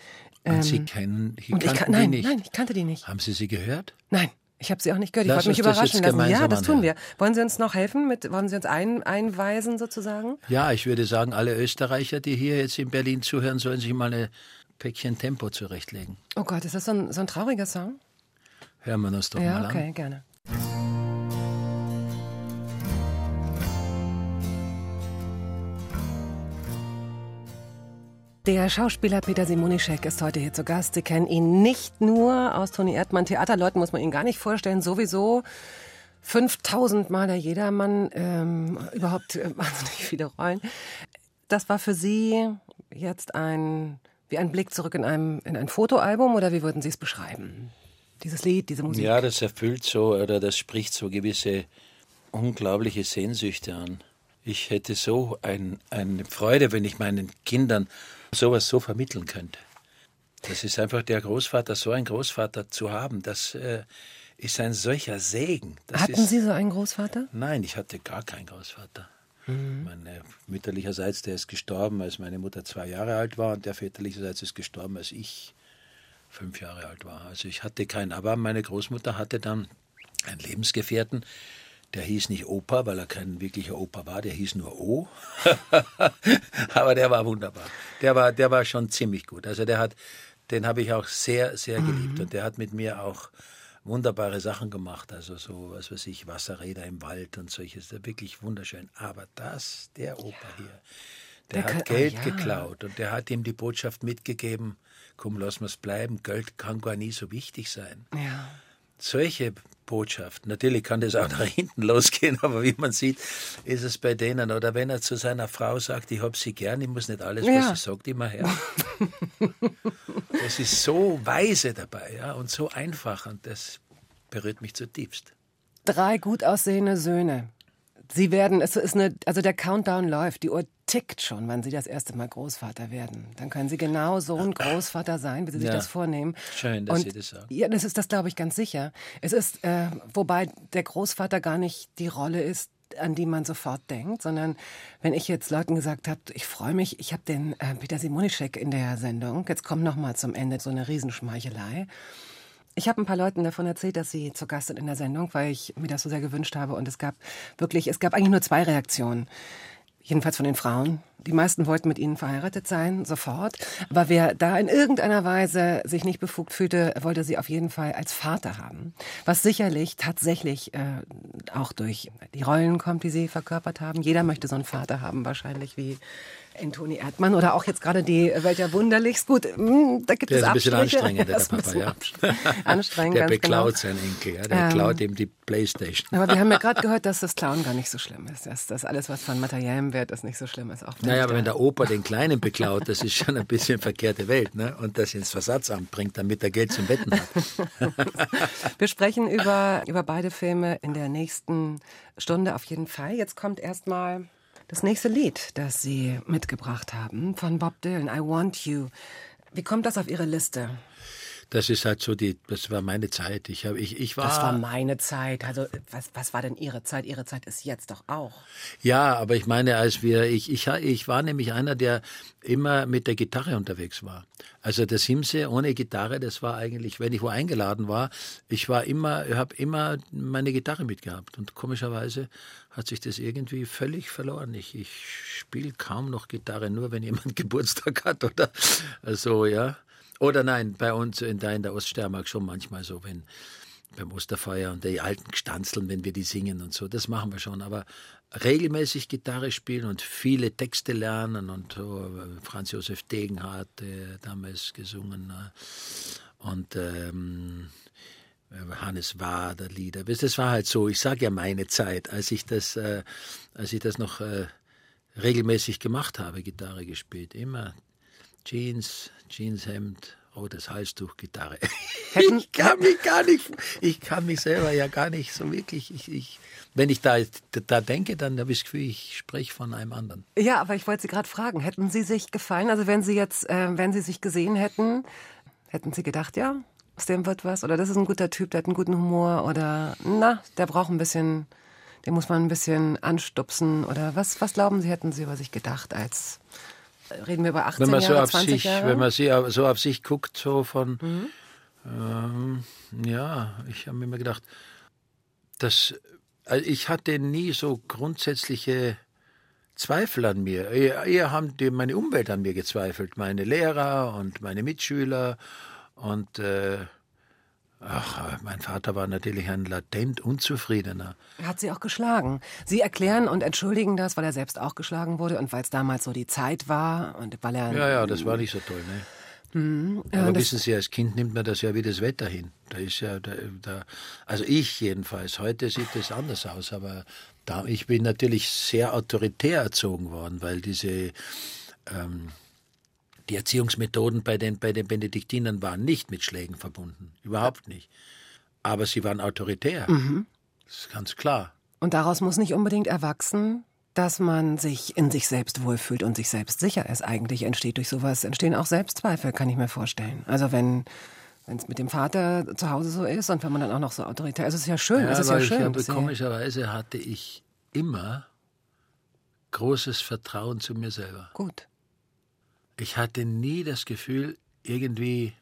Und Sie ähm, kennen, ich kan nein, nicht. nein, ich kannte die nicht. Haben Sie sie gehört? Nein. Ich habe sie auch nicht gehört. Ich wollte mich überraschen lassen. Ja, das tun wir. Wollen Sie uns noch helfen? Mit, wollen Sie uns ein, einweisen sozusagen? Ja, ich würde sagen, alle Österreicher, die hier jetzt in Berlin zuhören, sollen sich mal ein Päckchen Tempo zurechtlegen. Oh Gott, ist das so ein, so ein trauriger Song? Hören wir uns doch ja, mal an. Ja, okay, gerne. Der Schauspieler Peter Simonischek ist heute hier zu Gast. Sie kennen ihn nicht nur aus Toni Erdmann Theaterleuten, muss man ihn gar nicht vorstellen, sowieso 5000 Mal der Jedermann, ähm, überhaupt äh, wahnsinnig viele Rollen. Das war für Sie jetzt ein, wie ein Blick zurück in, einem, in ein Fotoalbum oder wie würden Sie es beschreiben? Dieses Lied, diese Musik? Ja, das erfüllt so oder das spricht so gewisse unglaubliche Sehnsüchte an. Ich hätte so ein, eine Freude, wenn ich meinen Kindern sowas so vermitteln könnte. Das ist einfach der Großvater, so einen Großvater zu haben, das äh, ist ein solcher Segen. Das Hatten ist, Sie so einen Großvater? Nein, ich hatte gar keinen Großvater. Mhm. Mein äh, mütterlicherseits, der ist gestorben, als meine Mutter zwei Jahre alt war und der väterlicherseits ist gestorben, als ich fünf Jahre alt war. Also ich hatte keinen, aber meine Großmutter hatte dann einen Lebensgefährten, der hieß nicht Opa, weil er kein wirklicher Opa war, der hieß nur O. Aber der war wunderbar. Der war, der war schon ziemlich gut. Also der hat, den habe ich auch sehr, sehr geliebt. Mhm. Und der hat mit mir auch wunderbare Sachen gemacht. Also so, was weiß ich, Wasserräder im Wald und solches. Wirklich wunderschön. Aber das, der Opa ja. hier, der, der hat kann, Geld oh, ja. geklaut und der hat ihm die Botschaft mitgegeben, komm, lass mal's bleiben, Geld kann gar nie so wichtig sein. Ja. Solche Botschaft. Natürlich kann das auch nach hinten losgehen, aber wie man sieht, ist es bei denen. Oder wenn er zu seiner Frau sagt, ich habe sie gern, ich muss nicht alles, ja. was sie sagt, immer her. das ist so weise dabei ja, und so einfach und das berührt mich zutiefst. Drei gut aussehende Söhne. Sie werden, es ist eine, also der Countdown läuft, die Uhr tickt schon, wann Sie das erste Mal Großvater werden. Dann können Sie genau so ein Großvater sein, wie Sie sich ja. das vornehmen. Schön, dass Und, Sie das sagen. Ja, das ist das, glaube ich, ganz sicher. Es ist, äh, wobei der Großvater gar nicht die Rolle ist, an die man sofort denkt, sondern wenn ich jetzt Leuten gesagt habe, ich freue mich, ich habe den äh, Peter Simonischek in der Sendung, jetzt kommt noch mal zum Ende so eine Riesenschmeichelei. Ich habe ein paar Leuten davon erzählt, dass sie zu Gast sind in der Sendung, weil ich mir das so sehr gewünscht habe. Und es gab wirklich, es gab eigentlich nur zwei Reaktionen. Jedenfalls von den Frauen. Die meisten wollten mit ihnen verheiratet sein, sofort. Aber wer da in irgendeiner Weise sich nicht befugt fühlte, wollte sie auf jeden Fall als Vater haben. Was sicherlich tatsächlich äh, auch durch die Rollen kommt, die sie verkörpert haben. Jeder möchte so einen Vater haben, wahrscheinlich wie in Toni Erdmann oder auch jetzt gerade die Welt ja wunderlichst. Gut, hm, da gibt der es ist ein bisschen anstrengend, der Papa, ja. Anstrengend, Der beklaut genau. seinen Enkel, ja. der ähm, klaut ihm die Playstation. Aber wir haben ja gerade gehört, dass das Klauen gar nicht so schlimm ist. Dass das alles, was von materiellem Wert ist, nicht so schlimm ist. Auch naja, aber wenn der Opa den Kleinen beklaut, das ist schon ein bisschen verkehrte Welt. Ne? Und das ins Versatzamt bringt, damit er Geld zum Wetten hat. wir sprechen über, über beide Filme in der nächsten Stunde auf jeden Fall. Jetzt kommt erstmal das nächste Lied, das Sie mitgebracht haben, von Bob Dylan, I Want You. Wie kommt das auf Ihre Liste? das ist halt so die, das war meine Zeit. Ich, hab, ich, ich war. Das war meine Zeit. Also was, was war denn Ihre Zeit? Ihre Zeit ist jetzt doch auch. Ja, aber ich meine, als wir, ich, ich, ich war nämlich einer, der immer mit der Gitarre unterwegs war. Also der Simse ohne Gitarre, das war eigentlich, wenn ich wo eingeladen war, ich war immer, ich habe immer meine Gitarre mitgehabt. Und komischerweise hat sich das irgendwie völlig verloren. Ich, ich spiele kaum noch Gitarre, nur wenn jemand Geburtstag hat oder so, ja. Oder nein, bei uns in der, in der Oststeiermark schon manchmal so, wenn beim Osterfeuer und die alten Stanzeln, wenn wir die singen und so, das machen wir schon. Aber regelmäßig Gitarre spielen und viele Texte lernen und oh, Franz Josef Degenhardt, der damals gesungen äh, und ähm, Hannes Wader Lieder. Das war halt so, ich sage ja meine Zeit, als ich das, äh, als ich das noch äh, regelmäßig gemacht habe, Gitarre gespielt. Immer Jeans, Jeanshemd, rotes Halstuch, Gitarre. Ich kann mich gar nicht, ich kann mich selber ja gar nicht so wirklich, ich, ich wenn ich da, da denke, dann habe ich das Gefühl, ich spreche von einem anderen. Ja, aber ich wollte Sie gerade fragen, hätten Sie sich gefallen? Also wenn Sie jetzt, äh, wenn Sie sich gesehen hätten, hätten Sie gedacht, ja, aus dem wird was? Oder das ist ein guter Typ, der hat einen guten Humor? Oder na, der braucht ein bisschen, den muss man ein bisschen anstupsen? Oder was, was glauben Sie, hätten Sie über sich gedacht als reden wir über 18 wenn man Jahre, so auf 20 sich, Jahre? Wenn man so auf sich guckt, so von, mhm. ähm, ja, ich habe mir immer gedacht, dass, also ich hatte nie so grundsätzliche Zweifel an mir. Eher, eher haben die, meine Umwelt an mir gezweifelt, meine Lehrer und meine Mitschüler und äh, Ach, mein Vater war natürlich ein latent Unzufriedener. Er hat sie auch geschlagen. Sie erklären und entschuldigen das, weil er selbst auch geschlagen wurde und weil es damals so die Zeit war und weil er. Ja, ja, das war nicht so toll, ne? Mhm. Aber ja, wissen Sie, als Kind nimmt man das ja wie das Wetter hin. Da ist ja, da, da, also ich jedenfalls, heute sieht es anders aus, aber da, ich bin natürlich sehr autoritär erzogen worden, weil diese ähm, die Erziehungsmethoden bei den, bei den Benediktinern waren nicht mit Schlägen verbunden. Überhaupt nicht. Aber sie waren autoritär. Mhm. Das ist ganz klar. Und daraus muss nicht unbedingt erwachsen, dass man sich in sich selbst wohlfühlt und sich selbst sicher ist. Eigentlich entsteht durch sowas, entstehen auch Selbstzweifel, kann ich mir vorstellen. Also wenn wenn es mit dem Vater zu Hause so ist und wenn man dann auch noch so autoritär ist, ist es ja schön. Ja, es ist ja schön. Habe, komischerweise hatte ich immer großes Vertrauen zu mir selber. Gut ich hatte nie das Gefühl, irgendwie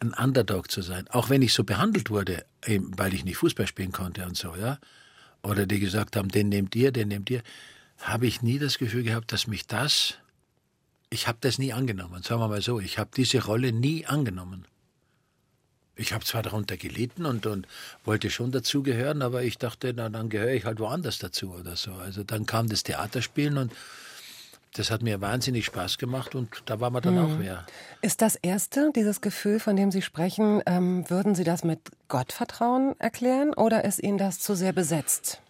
ein Underdog zu sein. Auch wenn ich so behandelt wurde, weil ich nicht Fußball spielen konnte und so, ja. Oder die gesagt haben, den nehmt ihr, den nehmt ihr, habe ich nie das Gefühl gehabt, dass mich das, ich habe das nie angenommen. Sagen wir mal so, ich habe diese Rolle nie angenommen. Ich habe zwar darunter gelitten und, und wollte schon dazugehören, aber ich dachte, na, dann gehöre ich halt woanders dazu oder so. Also dann kam das Theaterspielen und das hat mir wahnsinnig Spaß gemacht und da war man dann mhm. auch mehr. Ist das Erste, dieses Gefühl, von dem Sie sprechen, ähm, würden Sie das mit Gottvertrauen erklären oder ist Ihnen das zu sehr besetzt?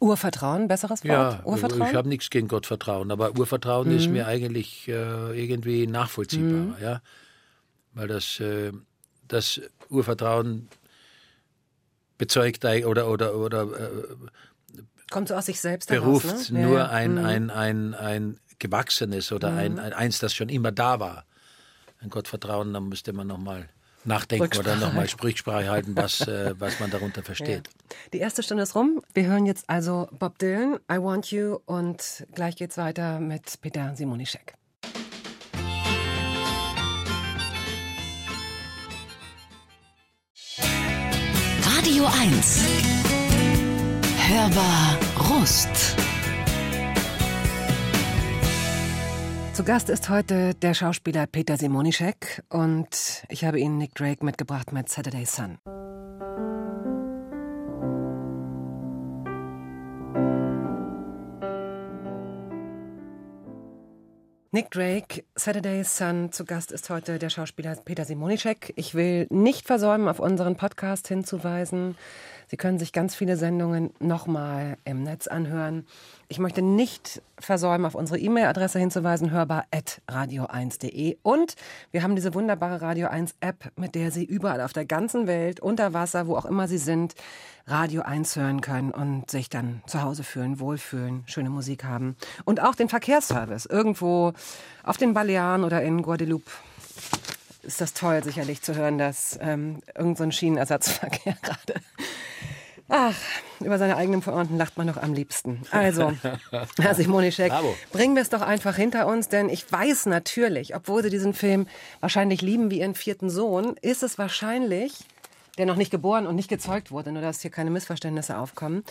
Urvertrauen, besseres Wort? Ja, Urvertrauen? ich habe nichts gegen Gottvertrauen, aber Urvertrauen mhm. ist mir eigentlich äh, irgendwie nachvollziehbar, mhm. ja, weil das, äh, das Urvertrauen bezeugt oder oder oder äh, Kommt so aus sich selbst beruft heraus, ne? nur ja, ein, mhm. ein, ein, ein gewachsenes oder mhm. ein, ein, eins, das schon immer da war. Ein Gottvertrauen, dann müsste man nochmal nachdenken oder nochmal Sprüchsprache halten, was, äh, was man darunter versteht. Ja. Die erste Stunde ist rum. Wir hören jetzt also Bob Dylan, I Want You und gleich geht's weiter mit Peter Simonischek. Radio 1 Hörbar Rust. Zu Gast ist heute der Schauspieler Peter Simonischek und ich habe Ihnen Nick Drake mitgebracht mit Saturday Sun. Nick Drake, Saturday Sun, zu Gast ist heute der Schauspieler Peter Simonischek. Ich will nicht versäumen, auf unseren Podcast hinzuweisen. Sie können sich ganz viele Sendungen nochmal im Netz anhören. Ich möchte nicht versäumen, auf unsere E-Mail-Adresse hinzuweisen, hörbar.radio1.de. Und wir haben diese wunderbare Radio 1 App, mit der Sie überall auf der ganzen Welt, unter Wasser, wo auch immer Sie sind, Radio 1 hören können und sich dann zu Hause fühlen, wohlfühlen, schöne Musik haben. Und auch den Verkehrsservice irgendwo auf den Balearen oder in Guadeloupe ist das toll, sicherlich zu hören, dass ähm, irgend so ein Schienenersatzverkehr gerade. Ach, über seine eigenen Verordneten lacht man doch am liebsten. Also, Herr Simonischek, bringen wir es doch einfach hinter uns, denn ich weiß natürlich, obwohl Sie diesen Film wahrscheinlich lieben wie Ihren vierten Sohn, ist es wahrscheinlich, der noch nicht geboren und nicht gezeugt wurde, nur dass hier keine Missverständnisse aufkommen,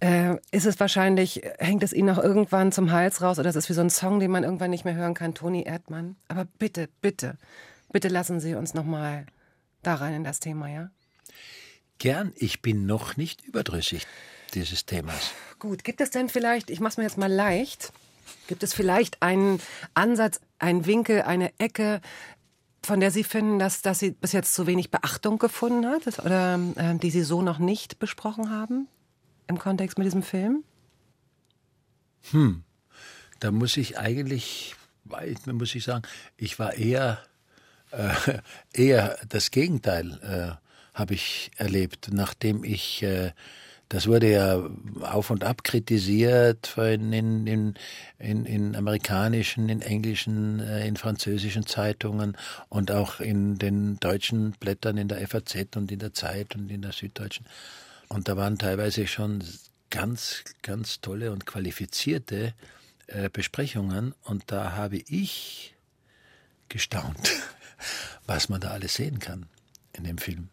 äh, ist es wahrscheinlich, hängt es Ihnen noch irgendwann zum Hals raus oder ist es wie so ein Song, den man irgendwann nicht mehr hören kann, Toni Erdmann? Aber bitte, bitte, bitte lassen Sie uns noch mal da rein in das Thema, ja? Gern, ich bin noch nicht überdrüssig dieses Themas. Gut, gibt es denn vielleicht, ich mache es mir jetzt mal leicht, gibt es vielleicht einen Ansatz, einen Winkel, eine Ecke, von der Sie finden, dass, dass sie bis jetzt zu wenig Beachtung gefunden hat oder äh, die Sie so noch nicht besprochen haben im Kontext mit diesem Film? Da muss ich eigentlich, muss ich sagen, ich war eher, äh, eher das Gegenteil äh, habe ich erlebt, nachdem ich äh, das wurde ja auf und ab kritisiert in, in, in, in, amerikanischen, in englischen, äh, in französischen Zeitungen und auch in den deutschen Blättern in der FAZ und in der Zeit und in der Süddeutschen. Und da waren teilweise schon ganz, ganz tolle und qualifizierte äh, Besprechungen. Und da habe ich gestaunt, was man da alles sehen kann in dem Film.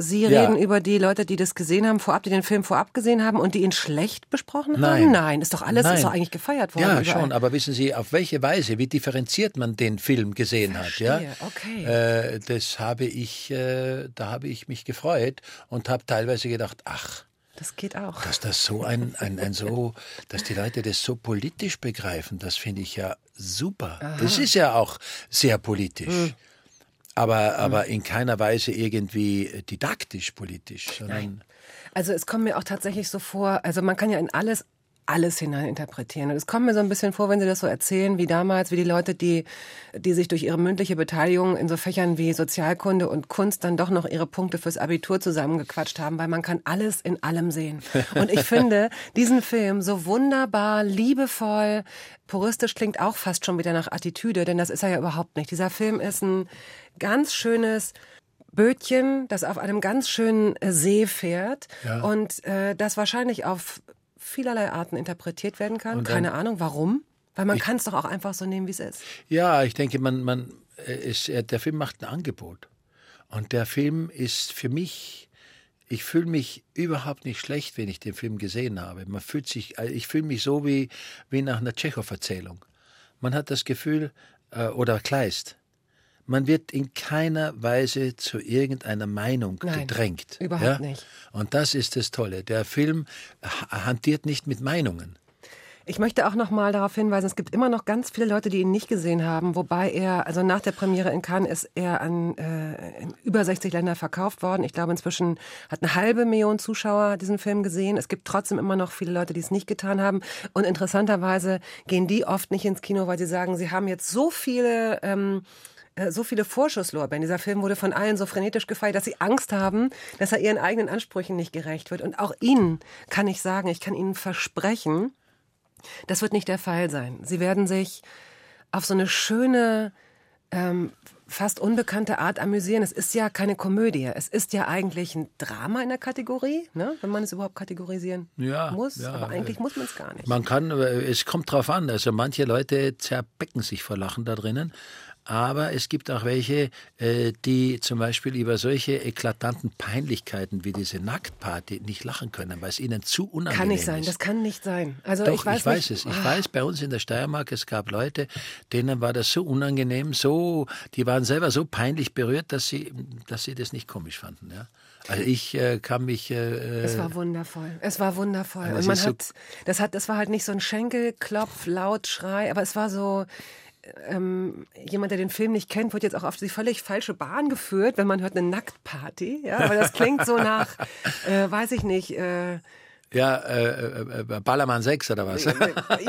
Sie Ja. reden über die Leute, die das gesehen haben, vorab, die den Film vorab gesehen haben und die ihn schlecht besprochen haben? Nein. Nein, ist doch alles, Nein. ist doch eigentlich gefeiert worden. Ja, überall. schon, aber wissen Sie, auf welche Weise, wie differenziert man den Film gesehen hat, ja? Verstehe, okay. Äh, das habe ich, äh, da habe ich mich gefreut und habe teilweise gedacht, ach, Das geht auch. dass das so ein, ein, ein so, dass die Leute das so politisch begreifen, das finde ich ja super. Das ist ja auch sehr politisch. Hm. Aber, aber in keiner Weise irgendwie didaktisch politisch, sondern Also es kommt mir auch tatsächlich so vor, also man kann ja in alles alles hineininterpretieren. Und es kommt mir so ein bisschen vor, wenn Sie das so erzählen, wie damals, wie die Leute, die, die sich durch ihre mündliche Beteiligung in so Fächern wie Sozialkunde und Kunst dann doch noch ihre Punkte fürs Abitur zusammengequatscht haben, weil man kann alles in allem sehen. Und ich finde diesen Film so wunderbar, liebevoll, puristisch klingt auch fast schon wieder nach Attitüde, denn das ist er ja überhaupt nicht. Dieser Film ist ein ganz schönes, Bötchen, das auf einem ganz schönen See fährt Ja. und äh, das wahrscheinlich auf vielerlei Arten interpretiert werden kann. Dann- Keine Ahnung, warum? Weil man kann es doch auch einfach so nehmen, wie es ist. Ja, ich denke, man, man, äh, es, er- der Film macht ein Angebot. Und der Film ist für mich, ich fühle mich überhaupt nicht schlecht, wenn ich den Film gesehen habe. Man fühlt sich, äh, ich fühle mich so wie, wie nach einer Tschechow-Erzählung. Man hat das Gefühl, äh, oder Kleist, man wird in keiner Weise zu irgendeiner Meinung Nein, gedrängt. überhaupt ja? nicht. Und das ist das Tolle. Der Film ha- hantiert nicht mit Meinungen. Ich möchte auch noch mal darauf hinweisen, es gibt immer noch ganz viele Leute, die ihn nicht gesehen haben, wobei er, also nach der Premiere in Cannes ist er an äh, in über 60 Länder verkauft worden. Ich glaube, inzwischen hat eine halbe Million Zuschauer diesen Film gesehen. Es gibt trotzdem immer noch viele Leute, die es nicht getan haben. Und interessanterweise gehen die oft nicht ins Kino, weil sie sagen, sie haben jetzt so viele... Ähm, äh, so viele Vorschusslorbeeren. Dieser Film wurde von allen so frenetisch gefeiert, dass sie Angst haben, dass er ihren eigenen Ansprüchen nicht gerecht wird. Und auch Ihnen kann ich sagen, ich kann Ihnen versprechen, das wird nicht der Fall sein. Sie werden sich auf so eine schöne, ähm, fast unbekannte Art amüsieren. Es ist ja keine Komödie. Es ist ja eigentlich ein Drama in der Kategorie, ne? wenn man es überhaupt kategorisieren Ja, muss. ja, Aber eigentlich muss man es gar nicht. Man kann, äh, es kommt drauf an. Also manche Leute zerbecken sich vor Lachen da drinnen. Aber es gibt auch welche, äh, die zum Beispiel über solche eklatanten Peinlichkeiten wie diese Nacktparty nicht lachen können, weil es ihnen zu unangenehm kann nicht sein. ist. Das kann nicht sein. Also Doch, ich weiß, nicht. es. Ich weiß, bei uns in der Steiermark, es gab Leute, denen war das so unangenehm, so, die waren selber so peinlich berührt, dass sie, dass sie das nicht komisch fanden. Ja? Also ich äh, kann mich. Äh, Es war wundervoll. Es war wundervoll. Und man ist so- hat, das hat, das war halt nicht so ein Schenkelklopf, laut Schrei, aber es war so. Ähm, jemand, der den Film nicht kennt, wird jetzt auch auf die völlig falsche Bahn geführt, wenn man hört eine Nacktparty. Ja, aber das klingt so nach, äh, weiß ich nicht, äh, Ja, äh, äh, Ballermann 6 oder was?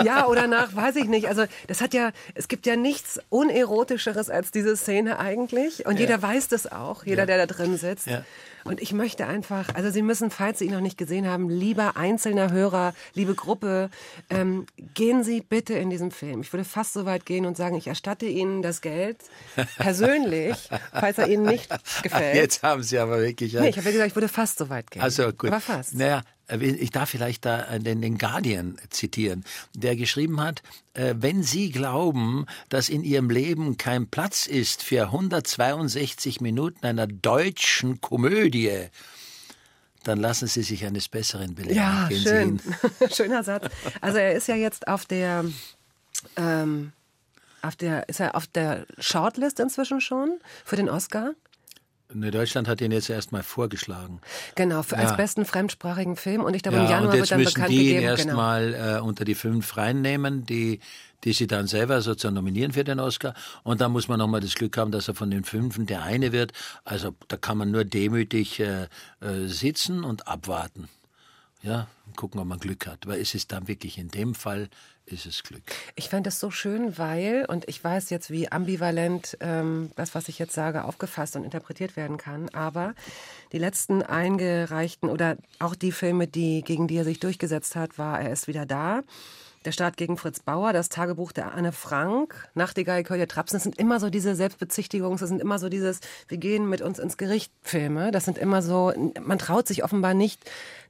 ja, oder nach, weiß ich nicht. Also das hat ja, es gibt ja nichts Unerotischeres als diese Szene eigentlich. Und ja. jeder weiß das auch, jeder, ja. der da drin sitzt. Ja. Und ich möchte einfach, also Sie müssen, falls Sie ihn noch nicht gesehen haben, lieber einzelner Hörer, liebe Gruppe, ähm, gehen Sie bitte in diesen Film. Ich würde fast so weit gehen und sagen, ich erstatte Ihnen das Geld persönlich, falls er Ihnen nicht gefällt. Jetzt haben Sie aber wirklich... Nee, ich habe ja gesagt, ich würde fast so weit gehen. Also gut. Aber fast. Naja, ich darf vielleicht da den, den Guardian zitieren, der geschrieben hat, äh, wenn Sie glauben, dass in Ihrem Leben kein Platz ist für 162 Minuten einer deutschen Komödie, dann lassen Sie sich eines Besseren belehren. Ja, Gehen schön. Schöner Satz. Also er ist ja jetzt auf der, ähm, auf der, ist er auf der Shortlist inzwischen schon für den Oscar? Ne, Deutschland hat ihn jetzt erstmal vorgeschlagen. Genau, für, als besten fremdsprachigen Film. Und ich glaube, ja, im Januar wird dann bekannt die gegeben. Ihn erstmal genau. äh, unter die fünf reinnehmen, die, die sie dann selber sozusagen nominieren für den Oscar. Und dann muss man nochmal das Glück haben, dass er von den fünfen der eine wird. Also da kann man nur demütig äh, äh, sitzen und abwarten. Ja, gucken, ob man Glück hat. Weil es ist dann wirklich in dem Fall ist es Glück. Ich fände es so schön, weil, und ich weiß jetzt, wie ambivalent ähm, das, was ich jetzt sage, aufgefasst und interpretiert werden kann, aber die letzten eingereichten oder auch die Filme, die, gegen die er sich durchgesetzt hat, war Er ist wieder da. Der Staat gegen Fritz Bauer, das Tagebuch der Anne Frank, Nachtigall, Kölja Trapsen, das sind immer so diese Selbstbezichtigungs, das sind immer so dieses, wir gehen mit uns ins Gericht Filme. Das sind immer so, man traut sich offenbar nicht,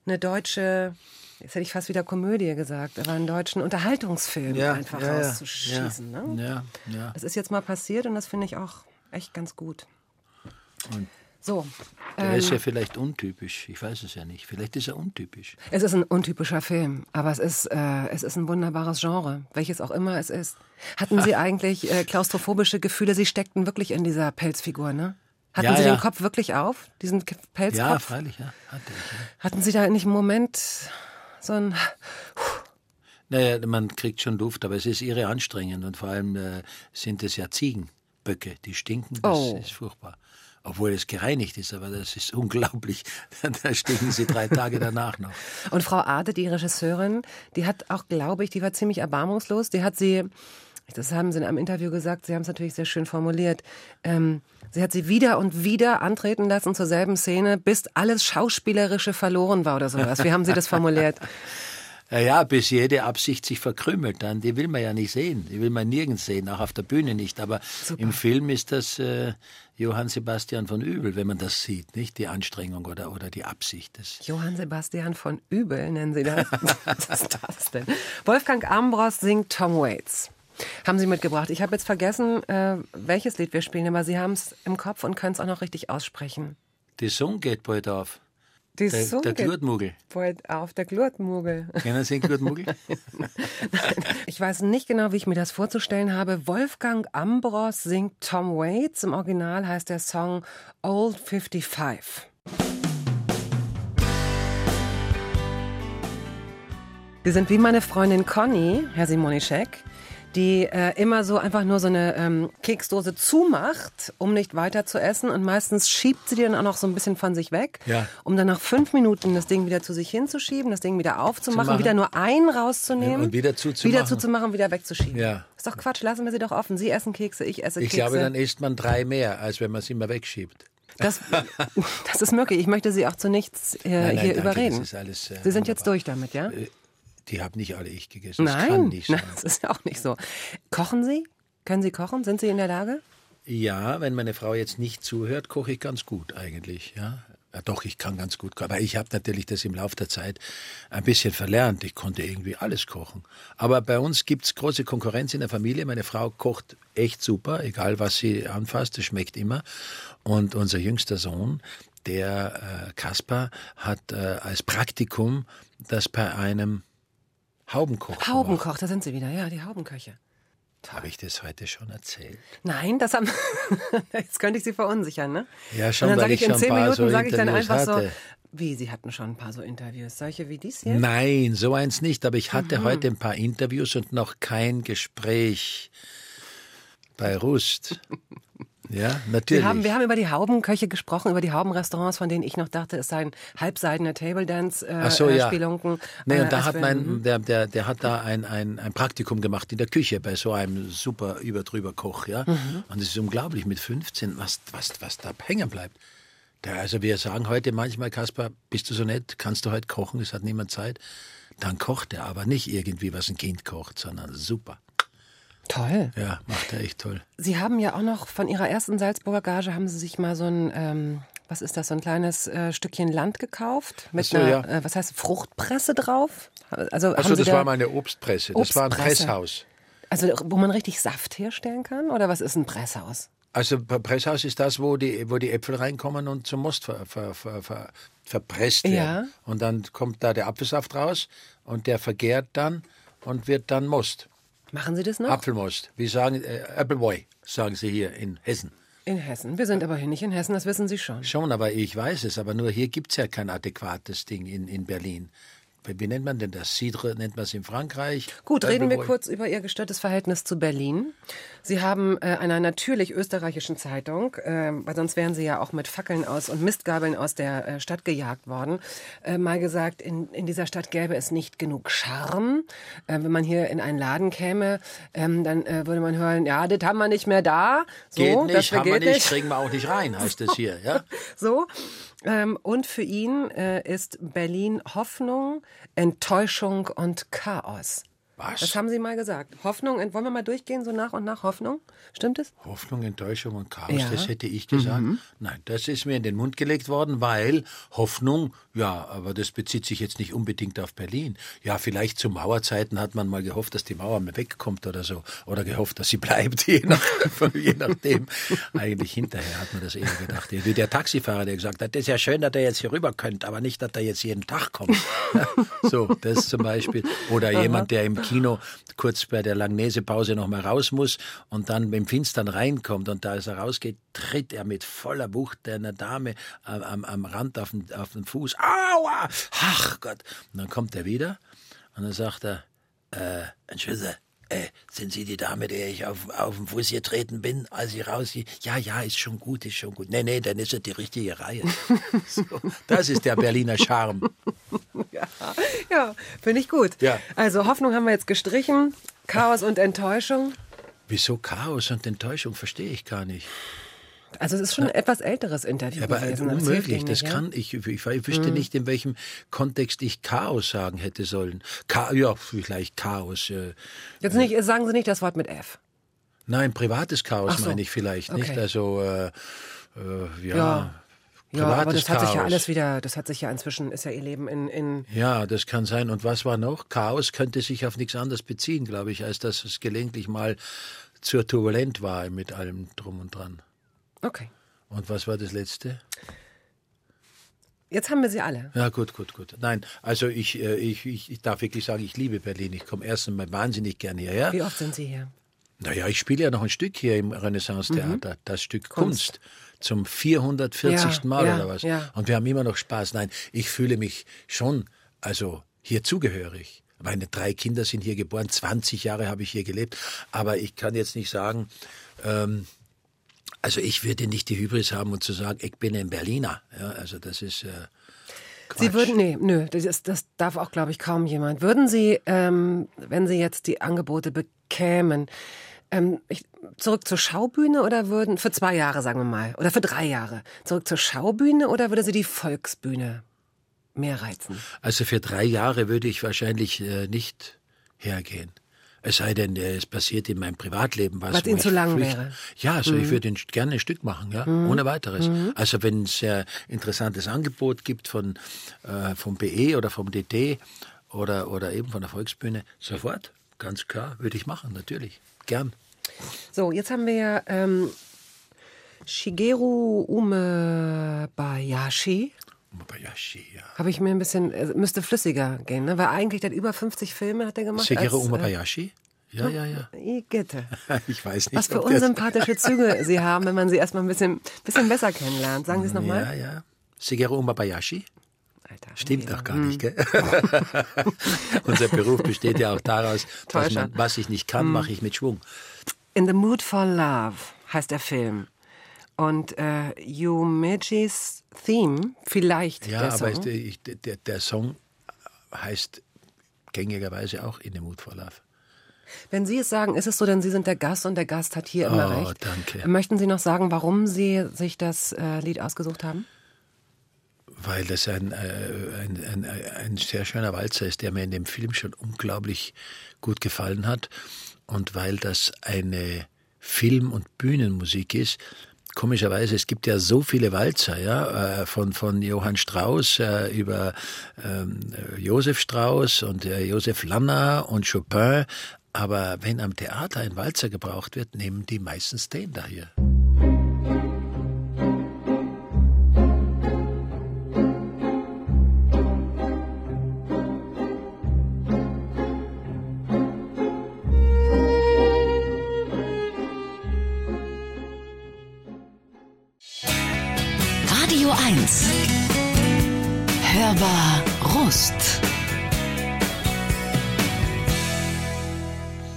eine deutsche jetzt hätte ich fast wieder Komödie gesagt, aber einen deutschen Unterhaltungsfilm ja, einfach ja, rauszuschießen. Ja, ne? ja, ja. Das ist jetzt mal passiert und das finde ich auch echt ganz gut. Und so. Der ähm, ist ja vielleicht untypisch. Ich weiß es ja nicht. Vielleicht ist er untypisch. Es ist ein untypischer Film, aber es ist, äh, es ist ein wunderbares Genre, welches auch immer es ist. Hatten Sie eigentlich äh, klaustrophobische Gefühle? Sie steckten wirklich in dieser Pelzfigur, ne? Hatten ja, Sie ja. den Kopf wirklich auf, diesen Pelzkopf? Ja, freilich, ja. Hatte ich, ja. Hatten Sie da nicht einen Moment so ein. Naja, man kriegt schon Luft, aber es ist irre anstrengend und vor allem äh, sind es ja Ziegenböcke, die stinken, das oh. ist furchtbar. Obwohl es gereinigt ist, aber das ist unglaublich. da stinken sie drei Tage danach noch. Und Frau Ade, die Regisseurin, die hat auch, glaube ich, die war ziemlich erbarmungslos. Die hat sie, das haben sie in einem Interview gesagt, sie haben es natürlich sehr schön formuliert, ähm, Sie hat sie wieder und wieder antreten lassen zur selben Szene, bis alles Schauspielerische verloren war oder sowas. Wie haben Sie das formuliert? Ja, bis jede Absicht sich verkrümmelt, dann die will man ja nicht sehen. Die will man nirgends sehen, auch auf der Bühne nicht. Aber Super. im Film ist das äh, Johann Sebastian von Übel, wenn man das sieht, nicht die Anstrengung oder, oder die Absicht. Des Johann Sebastian von Übel nennen Sie das? Was ist das denn? Wolfgang Ambros singt Tom Waits. Haben Sie mitgebracht. Ich habe jetzt vergessen, äh, welches Lied wir spielen, aber Sie haben es im Kopf und können es auch noch richtig aussprechen. Die Song geht bald auf. Die der, Song der Glurtmugel. Bald auf, der Glurtmugel. Kennen Sie den Glurtmugel? ich weiß nicht genau, wie ich mir das vorzustellen habe. Wolfgang Ambros singt Tom Waits. Im Original heißt der Song Old 55. Sie sind wie meine Freundin Conny, Herr Simonischek die äh, immer so einfach nur so eine ähm, Keksdose zumacht, um nicht weiter zu essen. Und meistens schiebt sie die dann auch noch so ein bisschen von sich weg, ja. um dann nach fünf Minuten das Ding wieder zu sich hinzuschieben, das Ding wieder aufzumachen, wieder nur einen rauszunehmen. Und wieder zuzumachen. Wieder zuzumachen, wieder wegzuschieben. Ja. Ist doch Quatsch, lassen wir sie doch offen. Sie essen Kekse, ich esse ich Kekse. Ich glaube, dann isst man drei mehr, als wenn man sie immer wegschiebt. Das, das ist möglich. Ich möchte Sie auch zu nichts äh, nein, nein, hier danke, überreden. Alles, äh, Sie sind jetzt durch damit, ja? Die haben nicht alle ich gegessen. Das nein, nicht sein. das ist ja auch nicht so. Kochen Sie? Können Sie kochen? Sind Sie in der Lage? Ja, wenn meine Frau jetzt nicht zuhört, koche ich ganz gut eigentlich. Ja, ja doch, ich kann ganz gut kochen. Aber ich habe natürlich das im Laufe der Zeit ein bisschen verlernt. Ich konnte irgendwie alles kochen. Aber bei uns gibt es große Konkurrenz in der Familie. Meine Frau kocht echt super, egal was sie anfasst, es schmeckt immer. Und unser jüngster Sohn, der äh, Kaspar, hat äh, als Praktikum das bei einem Haubenkoch. Haubenkoch, da sind Sie wieder, ja, die Haubenköche. Habe ich das heute schon erzählt? Nein, das haben. Jetzt könnte ich Sie verunsichern, ne? Ja, schon. Und dann sage ich, in zehn Minuten so sage ich dann einfach hatte. so. Wie, Sie hatten schon ein paar so Interviews, solche wie dies hier? Nein, so eins nicht. Aber ich hatte mhm. heute ein paar Interviews und noch kein Gespräch bei Rust. Ja, natürlich. Wir haben, wir haben über die Haubenköche gesprochen, über die Haubenrestaurants, von denen ich noch dachte, es seien halbseidene Table Dance äh, Ach so, ja. Spielunken. Nee, äh, und da als hat mein, der, der, der hat da ein, ein, ein Praktikum gemacht in der Küche bei so einem super überdrüber Koch, ja. Mhm. Und es ist unglaublich mit 15, was, was, was da hängen bleibt. Da, also wir sagen heute manchmal, Kaspar, bist du so nett, kannst du heute kochen, es hat niemand Zeit. Dann kocht er aber nicht irgendwie, was ein Kind kocht, sondern super. Toll. Ja, macht er echt toll. Sie haben ja auch noch von Ihrer ersten Salzburger Gage haben Sie sich mal so ein, ähm, was ist das, so ein kleines äh, Stückchen Land gekauft mit so, einer, ja. äh, was heißt Fruchtpresse drauf? Also Achso, haben Sie das da, war meine Obstpresse. Das war ein Obstpresse. Presshaus. also wo man richtig Saft herstellen kann oder was ist ein Presshaus? Also Presshaus ist das, wo die, wo die Äpfel reinkommen und zum Most ver, ver, ver, ver, verpresst Ja. werden. Und dann kommt da der Apfelsaft raus und der vergärt dann und wird dann Most. Machen Sie das noch? Apfelmost. Wir sagen äh, Appleboy, sagen sie hier in Hessen. In Hessen. Wir sind aber hier nicht in Hessen, das wissen Sie schon. Schon, aber ich weiß es. Aber nur hier gibt es ja kein adäquates Ding in, in Berlin. Wie nennt man denn das? Cidre nennt man es in Frankreich. Gut, reden wir kurz über Ihr gestörtes Verhältnis zu Berlin. Sie haben äh, einer natürlich österreichischen Zeitung, äh, weil sonst wären Sie ja auch mit Fackeln aus und Mistgabeln aus der äh, Stadt gejagt worden, äh, mal gesagt, in, in dieser Stadt gäbe es nicht genug Charme. Äh, wenn man hier in einen Laden käme, ähm, dann äh, würde man hören, ja, das haben wir nicht mehr da. So, Geht das nicht, haben wir nicht, kriegen wir auch nicht rein, heißt es hier. Ja? So. Ähm, und für ihn äh, ist Berlin Hoffnung, Enttäuschung und Chaos. Was? Das haben Sie mal gesagt. Hoffnung, wollen wir mal durchgehen, so nach und nach Hoffnung? Stimmt es? Hoffnung, Enttäuschung und Chaos, Ja. Mhm. das hätte ich gesagt. Nein, das ist mir in den Mund gelegt worden, weil Hoffnung, ja, aber das bezieht sich jetzt nicht unbedingt auf Berlin. Ja, vielleicht zu Mauerzeiten hat man mal gehofft, dass die Mauer mal wegkommt oder so. Oder gehofft, dass sie bleibt, je, nach, je nachdem. Eigentlich hinterher hat man das eher gedacht. Wie der Taxifahrer, der gesagt hat, das ist ja schön, dass er jetzt hier rüber könnt, aber nicht, dass er jetzt jeden Tag kommt. So, das zum Beispiel. Oder jemand, der im Kino kurz bei der Langnese-Pause noch mal raus muss und dann im Finstern reinkommt und da als er rausgeht, tritt er mit voller Wucht einer Dame am, am, am Rand auf den, auf den Fuß. Aua! Ach Gott! Und dann kommt er wieder und dann sagt er, äh, Entschuldigung, äh, sind Sie die Dame, der ich auf, auf den Fuß getreten bin, als ich rausgehe? Ja, ja, ist schon gut, ist schon gut. Nee, nee, dann ist es die richtige Reihe. so, das ist der Berliner Charme. Ja, ja finde ich gut. Ja. Also Hoffnung haben wir jetzt gestrichen. Chaos und Enttäuschung. Wieso Chaos und Enttäuschung, verstehe ich gar nicht. Also es ist schon ein etwas älteres Interview Ja, aber gewesen. das hilft unmöglich, das nicht, kann ich, ich, ich wüsste nicht, in welchem Kontext ich Chaos sagen hätte sollen. Cha ja, vielleicht Chaos. Äh, Ja? Jetzt nicht, sagen Sie nicht das Wort mit F. nein, privates Chaos so. meine ich vielleicht, nicht? Okay. Also, äh, äh, ja, Ja. Ja, privates aber das Chaos. hat sich ja alles wieder, das hat sich ja inzwischen, ist ja Ihr Leben in, in Ja, das kann sein. Und was war noch? Chaos könnte sich auf nichts anderes beziehen, glaube ich, als dass es gelegentlich mal zur turbulent war mit allem drum und dran. Okay. Und was war das letzte? Jetzt haben wir sie alle. Ja, gut, gut, gut. Nein, also ich, äh, ich, ich, ich darf wirklich sagen, ich liebe Berlin. Ich komme erst einmal wahnsinnig gern hierher. Wie oft sind Sie hier? Naja, ich spiele ja noch ein Stück hier im Renaissance-Theater, das Stück Kunst. Zum 440. Mhm. Ja, Mal ja, oder was. ja. Und wir haben immer noch Spaß. Nein, ich fühle mich schon, also hier zugehörig. Meine drei Kinder sind hier geboren, 20 Jahre habe ich hier gelebt. Aber ich kann jetzt nicht sagen, ähm, also ich würde nicht die Hybris haben und zu sagen, ich bin ein Berliner. Ja, also das ist. Äh, Sie würden, nee, nö, das, ist, das darf auch, glaube ich, kaum jemand. Würden Sie, ähm, wenn Sie jetzt die Angebote bekämen, ähm, ich, zurück zur Schaubühne oder würden, für zwei Jahre, sagen wir mal, oder für drei Jahre, zurück zur Schaubühne oder würde Sie die Volksbühne mehr reizen? Also für drei Jahre würde ich wahrscheinlich äh, nicht hergehen. Es sei denn, äh, es passiert in meinem Privatleben was. Was Ihnen zu lang fürcht- wäre. Mhm. Ja, also ich würde gerne ein Stück machen, ja, ohne weiteres. Also wenn es ein interessantes Angebot gibt von äh, vom BE oder vom DT oder oder eben von der Volksbühne, sofort, ganz klar, würde ich machen, natürlich, gern. So, jetzt haben wir ähm, Shigeru Umebayashi. Habe ich mir ein bisschen, äh, müsste flüssiger gehen, ne? Weil eigentlich, hat über 50 Filme hat er gemacht. Shigeru äh, Umebayashi? Ja, ja, ja. Igitte. Ich weiß nicht. Was für unsympathische Züge Sie haben, wenn man Sie erstmal ein bisschen, bisschen besser kennenlernt. Sagen Sie es nochmal? Ja, ja. Shigeru Umebayashi? Alter, Stimmt doch gar nicht, gell? Unser Beruf besteht ja auch daraus, dass man, was ich nicht kann, mache ich mit Schwung. In the Mood for Love heißt der Film. Und äh, Yumejis Theme, vielleicht Ja, der aber Song. ich, der, der Song heißt gängigerweise auch In the Mood for Love. Wenn Sie es sagen, ist es so, denn Sie sind der Gast und der Gast hat hier immer Oh, recht. danke. Möchten Sie noch sagen, warum Sie sich das äh, Lied ausgesucht haben? weil das ein, äh, ein, ein, ein sehr schöner Walzer ist, der mir in dem Film schon unglaublich gut gefallen hat und weil das eine Film- und Bühnenmusik ist. Komischerweise, es gibt ja so viele Walzer, ja, äh, von, von Johann Strauss äh, über ähm, äh, Josef Strauss und äh, Josef Lanner und Chopin. Aber wenn am Theater ein Walzer gebraucht wird, nehmen die meistens den da hier. Rust.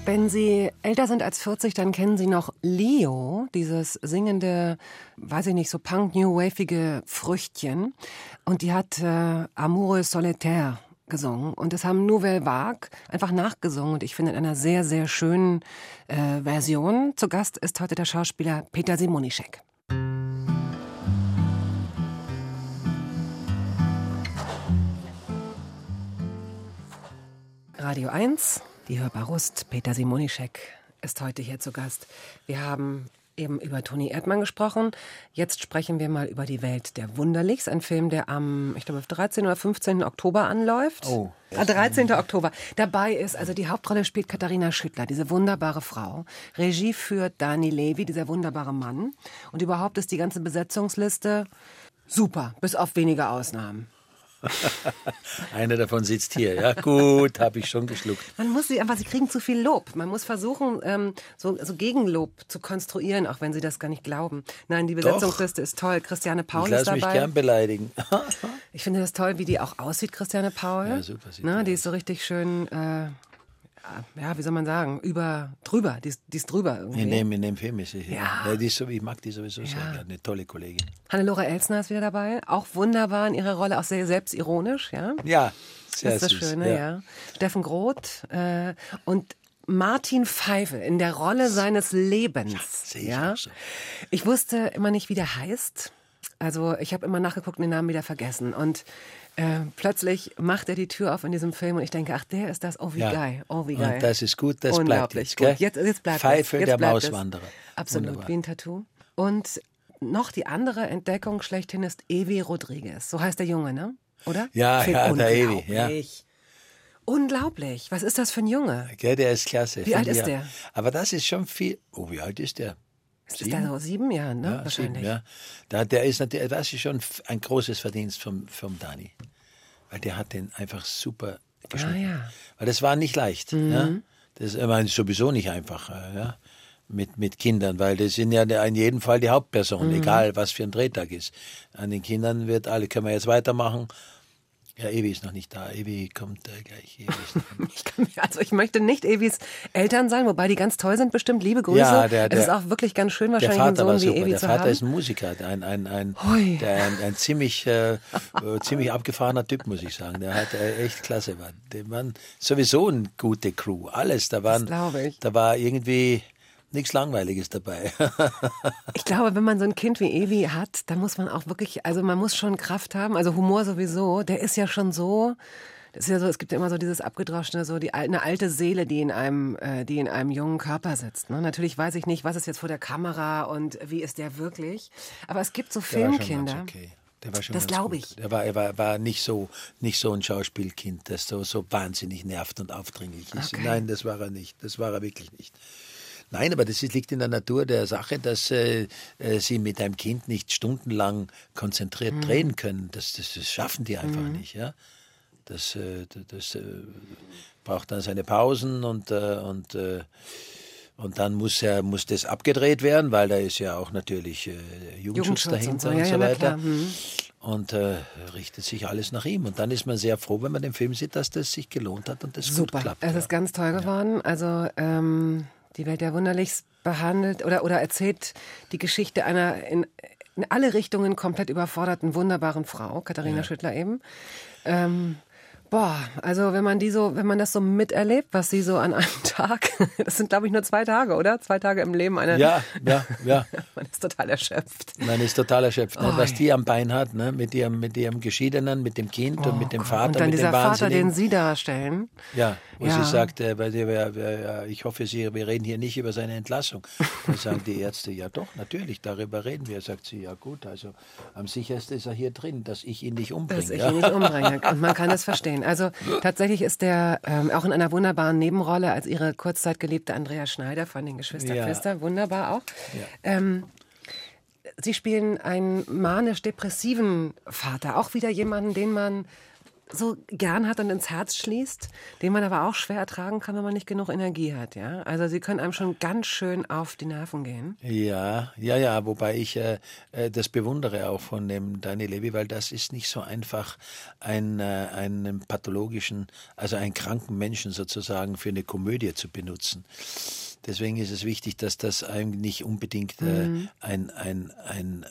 Wenn Sie älter sind als 40, dann kennen Sie noch Leo, dieses singende, weiß ich nicht, so punk-new-wavige Früchtchen. Und die hat äh, Amoureux Solitaire gesungen. Und das haben Nouvelle Vague einfach nachgesungen. Und ich finde in einer sehr, sehr schönen äh, Version. Zu Gast ist heute der Schauspieler Peter Simonischek. Radio 1, die Hörbarust, Peter Simonischek ist heute hier zu Gast. Wir haben eben über Toni Erdmann gesprochen. Jetzt sprechen wir mal über die Welt der Wunderlichs, ein Film, der am, ich glaube, 13. oder 15. Oktober anläuft. Oh. Ah, 13. Oktober. Dabei ist, also die Hauptrolle spielt Katharina Schüttler, diese wunderbare Frau. Regie führt Dani Levy, dieser wunderbare Mann. Und überhaupt ist die ganze Besetzungsliste super, bis auf wenige Ausnahmen. Einer davon sitzt hier. Ja, gut, habe ich schon geschluckt. Man muss sie einfach, sie kriegen zu viel Lob. Man muss versuchen, ähm, so, so Gegenlob zu konstruieren, auch wenn sie das gar nicht glauben. Nein, die Besetzungsliste ist toll. Christiane Paul Ich ist lasse mich dabei. gern beleidigen. Ich finde das toll, wie die auch aussieht, Christiane Paul. Ja, super sieht Na, die die ist so richtig schön, äh, ja, wie soll man sagen, über, drüber. Die ist, die ist drüber irgendwie. In dem, in dem Film ist sie. Ja. ja die ist so, ich mag die sowieso sehr Ja. gerne. Eine tolle Kollegin. Hannelore Elsner ist wieder dabei. Auch wunderbar in ihrer Rolle, auch sehr selbstironisch, ja. Ja, sehr das ist das süß. Schöne, ja. Steffen Groth äh, und Martin Pfeife in der Rolle seines Lebens. sehe ich ja. so. Ich wusste immer nicht, wie der heißt. Also ich habe immer nachgeguckt und den Namen wieder vergessen. Und äh, plötzlich macht er die Tür auf in diesem Film und ich denke, ach, der ist das. Oh, wie Ja. geil. Oh, wie geil. Und das ist gut, das bleibt jetzt. gut. Jetzt, jetzt bleibt Pfeife. Jetzt der bleibt es. Mauswanderer. Absolut, Wunderbar. wie ein Tattoo. Und noch die andere Entdeckung schlechthin ist Evi Rodriguez. So heißt der Junge, ne? Oder? Ja, Finde ja, der Evi, ja. unglaublich. Was ist das für ein Junge? Gell, der ist klasse. Wie alt ist ich der? Aber das ist schon viel. Oh, wie alt ist der? Ist der so sieben Jahren, ne? Ja, Wahrscheinlich. sieben, ja. Da, der ist natürlich, das ist schon ein großes Verdienst vom, vom Dani. Weil der hat den einfach super geschnitten. Ah, ja. Mhm. Weil das war nicht leicht. Ja? Das war sowieso nicht einfach. äh, Ja? Mit, mit Kindern, weil das sind ja in jedem Fall die Hauptperson, Mhm. egal was für ein Drehtag ist. An den Kindern wird alle, können wir jetzt weitermachen. Ja, Evi ist noch nicht da. Evi kommt äh, gleich. Ich kann also ich möchte nicht Evis Eltern sein, wobei die ganz toll sind, bestimmt. Liebe Grüße. Ja, der- es ist der- auch wirklich ganz schön, Der wahrscheinlich einen Vater war Sohn wie super. Der Vater haben. ist ein Musiker, ein, ein, ein, Hui. der, ein, ein ziemlich, äh, äh, ziemlich abgefahrener Typ, muss ich sagen. Der hat äh, echt klasse. War. Die waren sowieso eine gute Crew. Alles. Da, waren, da war irgendwie nichts Langweiliges dabei. Ich glaube, wenn man so ein Kind wie Evi hat, dann muss man auch wirklich, also man muss schon Kraft haben. Also Humor sowieso, der ist ja schon so. Das ist ja so, es gibt ja immer so dieses abgedroschene, so die eine alte Seele, die in einem, äh, die in einem jungen Körper sitzt. Ne? Natürlich weiß ich nicht, was ist jetzt vor der Kamera und wie ist der wirklich. Aber es gibt so Der war schon ganz Filmkinder. okay. Der war schon Das glaube ich. Der war, er war, war nicht so nicht so ein Schauspielkind, das so, so wahnsinnig nervt und aufdringlich ist. Okay. Nein, das war er nicht. Das war er wirklich nicht. Nein, aber das liegt in der Natur der Sache, dass äh, äh, sie mit einem Kind nicht stundenlang konzentriert Mhm. drehen können. Das, das, das schaffen die einfach nicht. Ja? Das, äh, das, äh, braucht dann seine Pausen und, äh, und, äh, und dann muss, er, muss das abgedreht werden, weil da ist ja auch natürlich äh, Jugendschutz, Jugendschutz und dahinter so. und Ja, so ja, na weiter. Mhm. Und äh, richtet sich alles nach ihm. Und dann ist man sehr froh, wenn man den Film sieht, dass das sich gelohnt hat und das Super. gut klappt. Es ja. ist ganz toll geworden. Also ähm, die Welt der Wunderlichs behandelt oder, oder erzählt die Geschichte einer in, in alle Richtungen komplett überforderten, wunderbaren Frau, Katharina ja. Schüttler eben. Ähm, Boah, also wenn man die so, wenn man das so miterlebt, was sie so an einem Tag, das sind glaube ich nur zwei Tage, oder? Zwei Tage im Leben einer. Ja, ja, ja. man ist total erschöpft. Man ist total erschöpft. Ne? Was die am Bein hat, ne? mit ihrem, mit ihrem Geschiedenen, mit dem Kind oh, und mit dem Vater. Und dann mit dieser Vater, den Sie darstellen. Ja, wo ja. sie sagt, äh, weil die, äh, ich hoffe, Sie, wir reden hier nicht über seine Entlassung. Dann sagen die Ärzte, ja doch, natürlich, darüber reden wir. Sagt sie, ja gut, also am sichersten ist er hier drin, dass ich ihn nicht umbringe. Dass ich ihn nicht umbringe. Und man kann das verstehen. Also tatsächlich ist der ähm, auch in einer wunderbaren Nebenrolle als ihre kurzzeitgeliebte Andrea Schneider von den Geschwistern ja. Pfister, wunderbar auch. Ja. Ähm, Sie spielen einen manisch-depressiven Vater, auch wieder jemanden, den man so gern hat und ins Herz schließt, den man aber auch schwer ertragen kann, wenn man nicht genug Energie hat, ja? Also sie können einem schon ganz schön auf die Nerven gehen. Ja, ja, ja, wobei ich äh, äh das bewundere auch von dem Daniel Levy, weil das ist nicht so einfach, ein, äh, einen pathologischen, also einen kranken Menschen sozusagen für eine Komödie zu benutzen. Deswegen ist es wichtig, dass das eigentlich nicht unbedingt äh, mhm. ein, ein, ein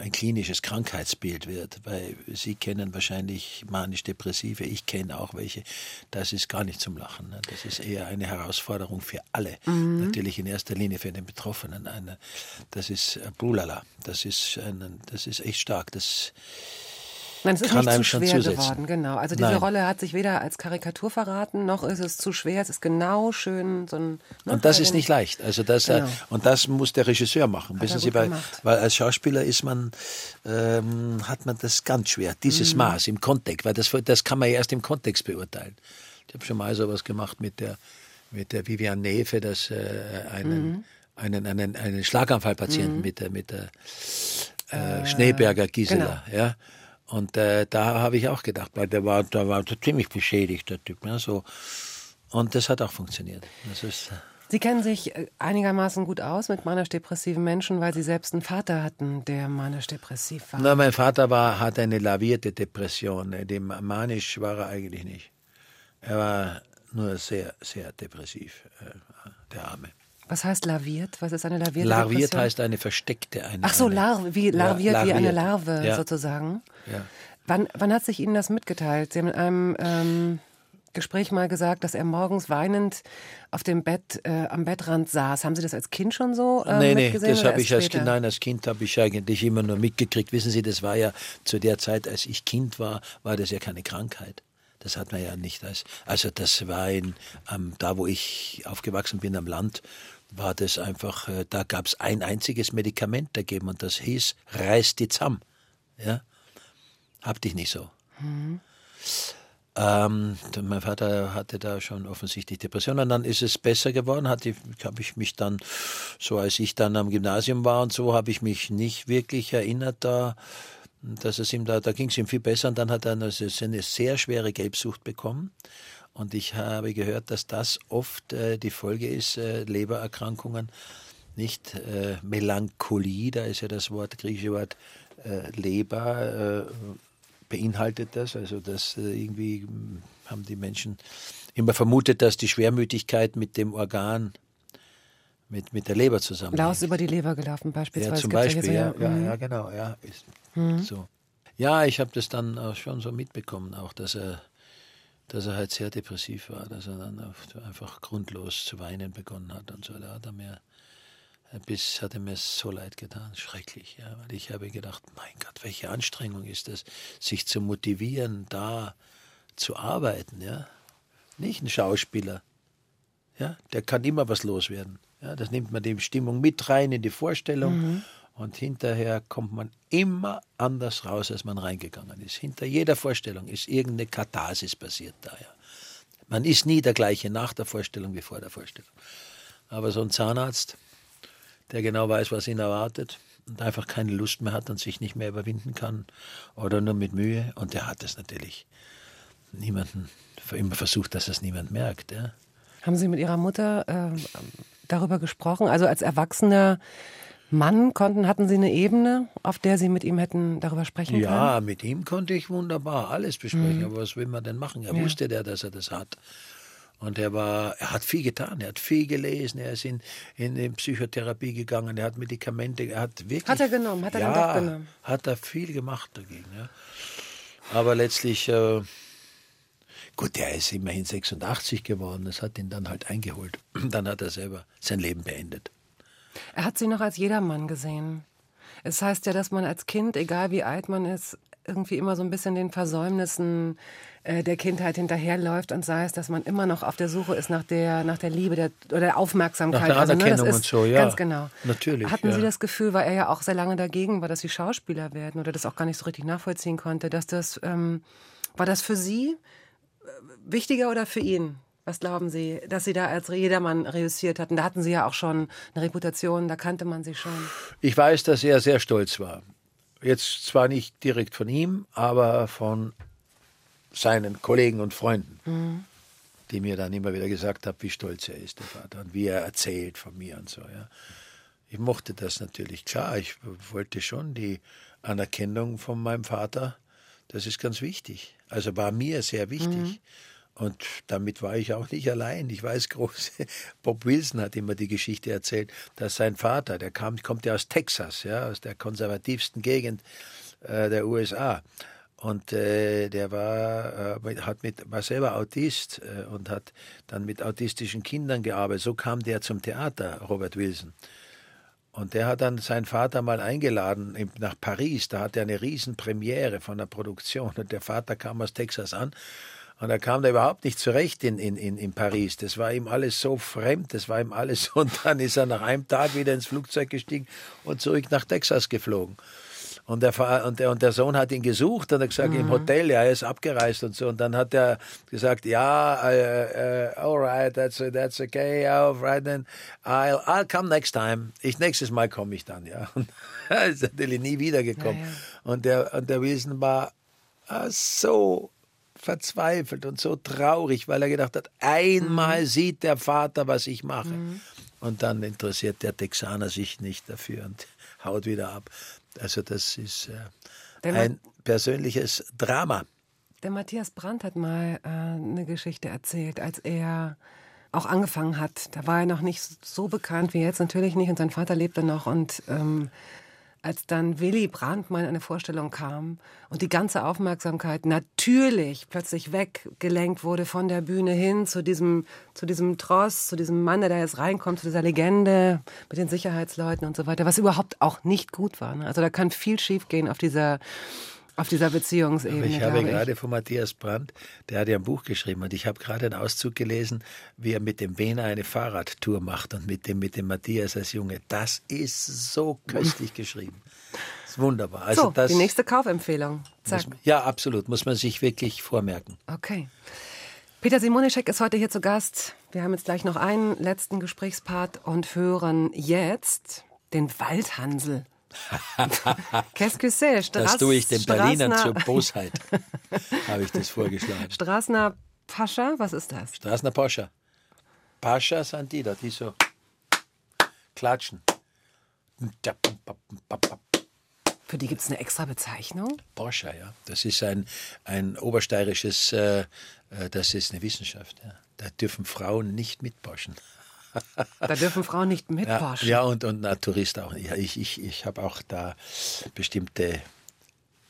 ein klinisches Krankheitsbild wird, weil Sie kennen wahrscheinlich manisch-depressive, ich kenne auch welche. Das ist gar nicht zum Lachen. Ne? Das ist eher eine Herausforderung für alle. Mhm. Natürlich in erster Linie für den Betroffenen. Eine, das ist äh, Brulala. Das ist, ein, das ist echt stark. Das Nein, es ist nicht zu schwer geworden, genau. Also diese Nein. Rolle hat sich weder als Karikatur verraten, noch ist es zu schwer. Es ist genau schön so ein. Ne, und das ist nicht leicht. Also das äh, genau. äh, und das muss der Regisseur machen. Hat Wissen Sie, weil, weil als Schauspieler ist man ähm, hat man das ganz schwer. Dieses mhm. Maß im Kontext, weil das das kann man ja erst im Kontext beurteilen. Ich habe schon mal sowas gemacht mit der mit der Vivian Nefe, das äh, einen, mhm. einen, einen einen Schlaganfallpatienten mhm. mit der mit der äh, Schneeberger Gisela, genau. ja. Und äh, da habe ich auch gedacht, weil der war, der war ziemlich beschädigt, der Typ. Ne, so. Und das hat auch funktioniert. Das ist, äh, Sie kennen sich äh, einigermaßen gut aus mit manisch-depressiven Menschen, weil Sie selbst einen Vater hatten, der manisch-depressiv war. Na, mein Vater war, hatte eine lavierte Depression. Ne, dem manisch war er eigentlich nicht. Er war nur sehr, sehr depressiv, äh, der Arme. Was heißt laviert? Was ist eine lavierte Larviert Depression? heißt eine versteckte eine. Ach so, lar wie, larviert, ja, larviert wie eine Larve ja. sozusagen. Ja. Wann, wann hat sich Ihnen das mitgeteilt? Sie haben in einem ähm, Gespräch mal gesagt, dass er morgens weinend auf dem Bett, äh, am Bettrand saß. Haben Sie das als Kind schon so äh, nee, nee, das habe ich als Kind, nein, als Kind habe ich eigentlich immer nur mitgekriegt. Wissen Sie, das war ja zu der Zeit, als ich Kind war, war das ja keine Krankheit. Das hat man ja nicht als, also das war in, ähm, da, wo ich aufgewachsen bin am Land, war das einfach, äh, da gab es ein einziges Medikament dagegen und das hieß Reiß die Zamm. Ja? Hab dich nicht so. Mhm. Ähm, mein Vater hatte da schon offensichtlich Depressionen. Dann ist es besser geworden. Habe ich mich dann, so als ich dann am Gymnasium war und so, habe ich mich nicht wirklich erinnert da, dass es ihm da, da ging es ihm viel besser. Und dann hat er eine, eine sehr schwere Gelbsucht bekommen. Und ich habe gehört, dass das oft äh, die Folge ist, äh, Lebererkrankungen, nicht äh, Melancholie, da ist ja das Wort, griechische Wort äh, Leber, äh, beinhaltet das. Also das äh, irgendwie hm, haben die Menschen immer vermutet, dass die Schwermütigkeit mit dem Organ mit, mit der Leber zusammenhängt. Laus über die Leber gelaufen beispielsweise. Ja, zum Beispiel, ja, ja, ja, mhm. ja, genau, ja. Mhm. so. Ja, ich habe das dann auch schon so mitbekommen, auch dass er dass er halt sehr depressiv war, dass er dann einfach grundlos zu weinen begonnen hat und so. Da hat er mir, bis hat er mir so leid getan, schrecklich, ja, weil ich habe gedacht, mein Gott, welche Anstrengung ist das, sich zu motivieren, da zu arbeiten, ja. Nicht ein Schauspieler, ja, der kann immer was loswerden. Ja, das nimmt man die Stimmung mit rein in die Vorstellung. Mhm. Und hinterher kommt man immer anders raus, als man reingegangen ist. Hinter jeder Vorstellung ist irgendeine Katharsis passiert da. Ja. Man ist nie der gleiche nach der Vorstellung wie vor der Vorstellung. Aber so ein Zahnarzt, der genau weiß, was ihn erwartet und einfach keine Lust mehr hat und sich nicht mehr überwinden kann oder nur mit Mühe, und der hat es natürlich niemanden, immer versucht, dass es niemand merkt. Ja. Haben Sie mit Ihrer Mutter äh, darüber gesprochen? Also als Erwachsener Mann konnten, hatten Sie eine Ebene, auf der Sie mit ihm hätten darüber sprechen können? Ja, mit ihm konnte ich wunderbar alles besprechen. Mhm. Aber was will man denn machen? Er ja. wusste der, dass er das hat. Und er war, er hat viel getan, er hat viel gelesen, er ist in, in, in Psychotherapie gegangen, er hat Medikamente, er hat wirklich. Hat er genommen, hat er ja, dann doch genommen. Hat er viel gemacht dagegen, ja. Aber letztlich, äh, gut, er ist immerhin 86 geworden, das hat ihn dann halt eingeholt. Dann hat er selber sein Leben beendet. Er hat sie noch als jedermann gesehen. Es heißt ja, dass man als Kind, egal wie alt man ist, irgendwie immer so ein bisschen den Versäumnissen äh, der Kindheit hinterherläuft und sei es, dass man immer noch auf der Suche ist nach der, nach der Liebe der, oder der Aufmerksamkeit. Nach der also, Anerkennung ne, das und ist, so, ja. Ganz genau. Natürlich, Hatten ja. Sie das Gefühl, weil er ja auch sehr lange dagegen war, dass Sie Schauspieler werden oder das auch gar nicht so richtig nachvollziehen konnte, dass das, ähm, war das für Sie äh, wichtiger oder für ihn? Was glauben Sie, dass Sie da als jedermann reüssiert hatten? Da hatten Sie ja auch schon eine Reputation, da kannte man Sie schon. Ich weiß, dass er sehr stolz war. Jetzt zwar nicht direkt von ihm, aber von seinen Kollegen und Freunden, die mir dann immer wieder gesagt haben, wie stolz er ist, der Vater, und wie er erzählt von mir und so. Ja. Ich mochte das natürlich, klar, ich wollte schon die Anerkennung von meinem Vater, das ist ganz wichtig. Also war mir sehr wichtig. Und damit war ich auch nicht allein. Ich weiß, groß, Bob Wilson hat immer die Geschichte erzählt, dass sein Vater, der kam, kommt ja aus Texas, ja, aus der konservativsten Gegend äh, der USA. Und äh, der war, äh, hat mit, war selber Autist äh, und hat dann mit autistischen Kindern gearbeitet. So kam der zum Theater, Robert Wilson. Und der hat dann seinen Vater mal eingeladen in- nach Paris. Da hatte er eine Riesenpremiere von der Produktion. Und der Vater kam aus Texas an. Und da kam er überhaupt nicht zurecht in, in, in, in Paris. Das war ihm alles so fremd, das war ihm alles so. Und dann ist er nach einem Tag wieder ins Flugzeug gestiegen und zurück nach Texas geflogen. Und der, und, der, und der Sohn hat ihn gesucht und hat gesagt, im Hotel, ja, er ist abgereist und so. Und dann hat er gesagt, ja, äh, äh, all right, that's, that's okay, all right, then I'll, I'll come next time. Ich, nächstes Mal komme ich dann, ja. Und er ist natürlich nie wiedergekommen. Ja, ja. Und der, und der Wilson war äh, so verzweifelt und so traurig, weil er gedacht hat, einmal sieht der Vater, was ich mache. Und dann interessiert der Texaner sich nicht dafür und haut wieder ab. Also das ist äh, ein persönliches Drama. Der Matthias Brandt hat mal äh, eine Geschichte erzählt, als er auch angefangen hat. Da war er noch nicht so bekannt wie jetzt, natürlich nicht. Und sein Vater lebte noch. Und ähm, als dann Willy Brandt mal in eine Vorstellung kam und die ganze Aufmerksamkeit natürlich plötzlich weggelenkt wurde von der Bühne hin zu diesem, zu diesem Tross, zu diesem Mann, der da jetzt reinkommt, zu dieser Legende mit den Sicherheitsleuten und so weiter, was überhaupt auch nicht gut war. Ne? Also da kann viel schiefgehen auf dieser, auf dieser Beziehungsebene. Ich habe gerade von Matthias Brandt, der hat ja ein Buch geschrieben und ich habe gerade einen Auszug gelesen, wie er mit dem Bena eine Fahrradtour macht und mit dem, mit dem Matthias als Junge. Das ist so köstlich geschrieben. Das ist wunderbar. Also so, das die nächste Kaufempfehlung. Zack. muss, ja, absolut, muss man sich wirklich vormerken. Okay. Peter Simonischek ist heute hier zu Gast. Wir haben jetzt gleich noch einen letzten Gesprächspart und hören jetzt den Waldhansel. Qu'est-ce que c'est? Straß, Das tue ich den Berlinern zur Bosheit, habe ich das vorgeschlagen. Straßner Pascha, was ist das? Straßner Pascha. Pascha sind die da, die so klatschen. Für die gibt es eine extra Bezeichnung? Pascha, ja. Das ist ein, ein obersteirisches, äh, äh, das ist eine Wissenschaft. Ja. Da dürfen Frauen nicht mitpaschen. Da dürfen Frauen nicht Ja, mitforschen. ja und, und ein Tourist auch. Ja, ich ich, ich habe auch da bestimmte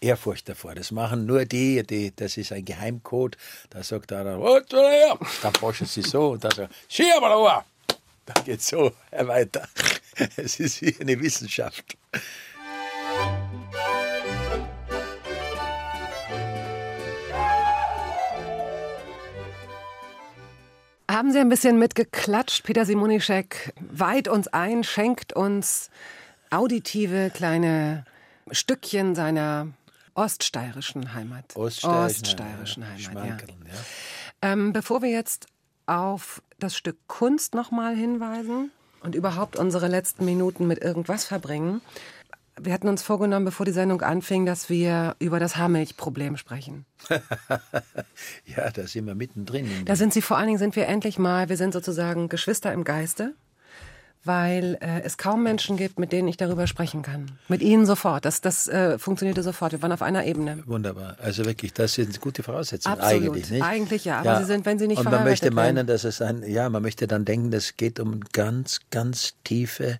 Ehrfurcht davor. Das machen nur die, die das ist ein Geheimcode. Da sagt einer, dann forschen sie so und dann sagt rüber. Dann geht so weiter. Es ist wie eine Wissenschaft. Haben Sie ein bisschen mitgeklatscht? Peter Simonischek weiht uns ein, schenkt uns auditive kleine Stückchen seiner oststeirischen Heimat. Oststeirischen Heimat, ja. Schmankerln, ja. Ähm, bevor wir jetzt auf das Stück Kunst nochmal hinweisen und überhaupt unsere letzten Minuten mit irgendwas verbringen, wir hatten uns vorgenommen, bevor die Sendung anfing, dass wir über das Haarmilchproblem sprechen. Ja, da sind wir mittendrin. in Da sind Sie vor allen Dingen, sind wir endlich mal, wir sind sozusagen Geschwister im Geiste, weil äh, es kaum Menschen gibt, mit denen ich darüber sprechen kann. Mit Ihnen sofort. Das, das äh, funktionierte sofort. Wir waren auf einer Ebene. Wunderbar. Also wirklich, das sind gute Voraussetzungen Absolut. eigentlich, nicht? Eigentlich ja, aber Sie sind, wenn Sie nicht Und man möchte meinen, dass es ein, ja, man möchte dann denken, das geht um ganz, ganz tiefe,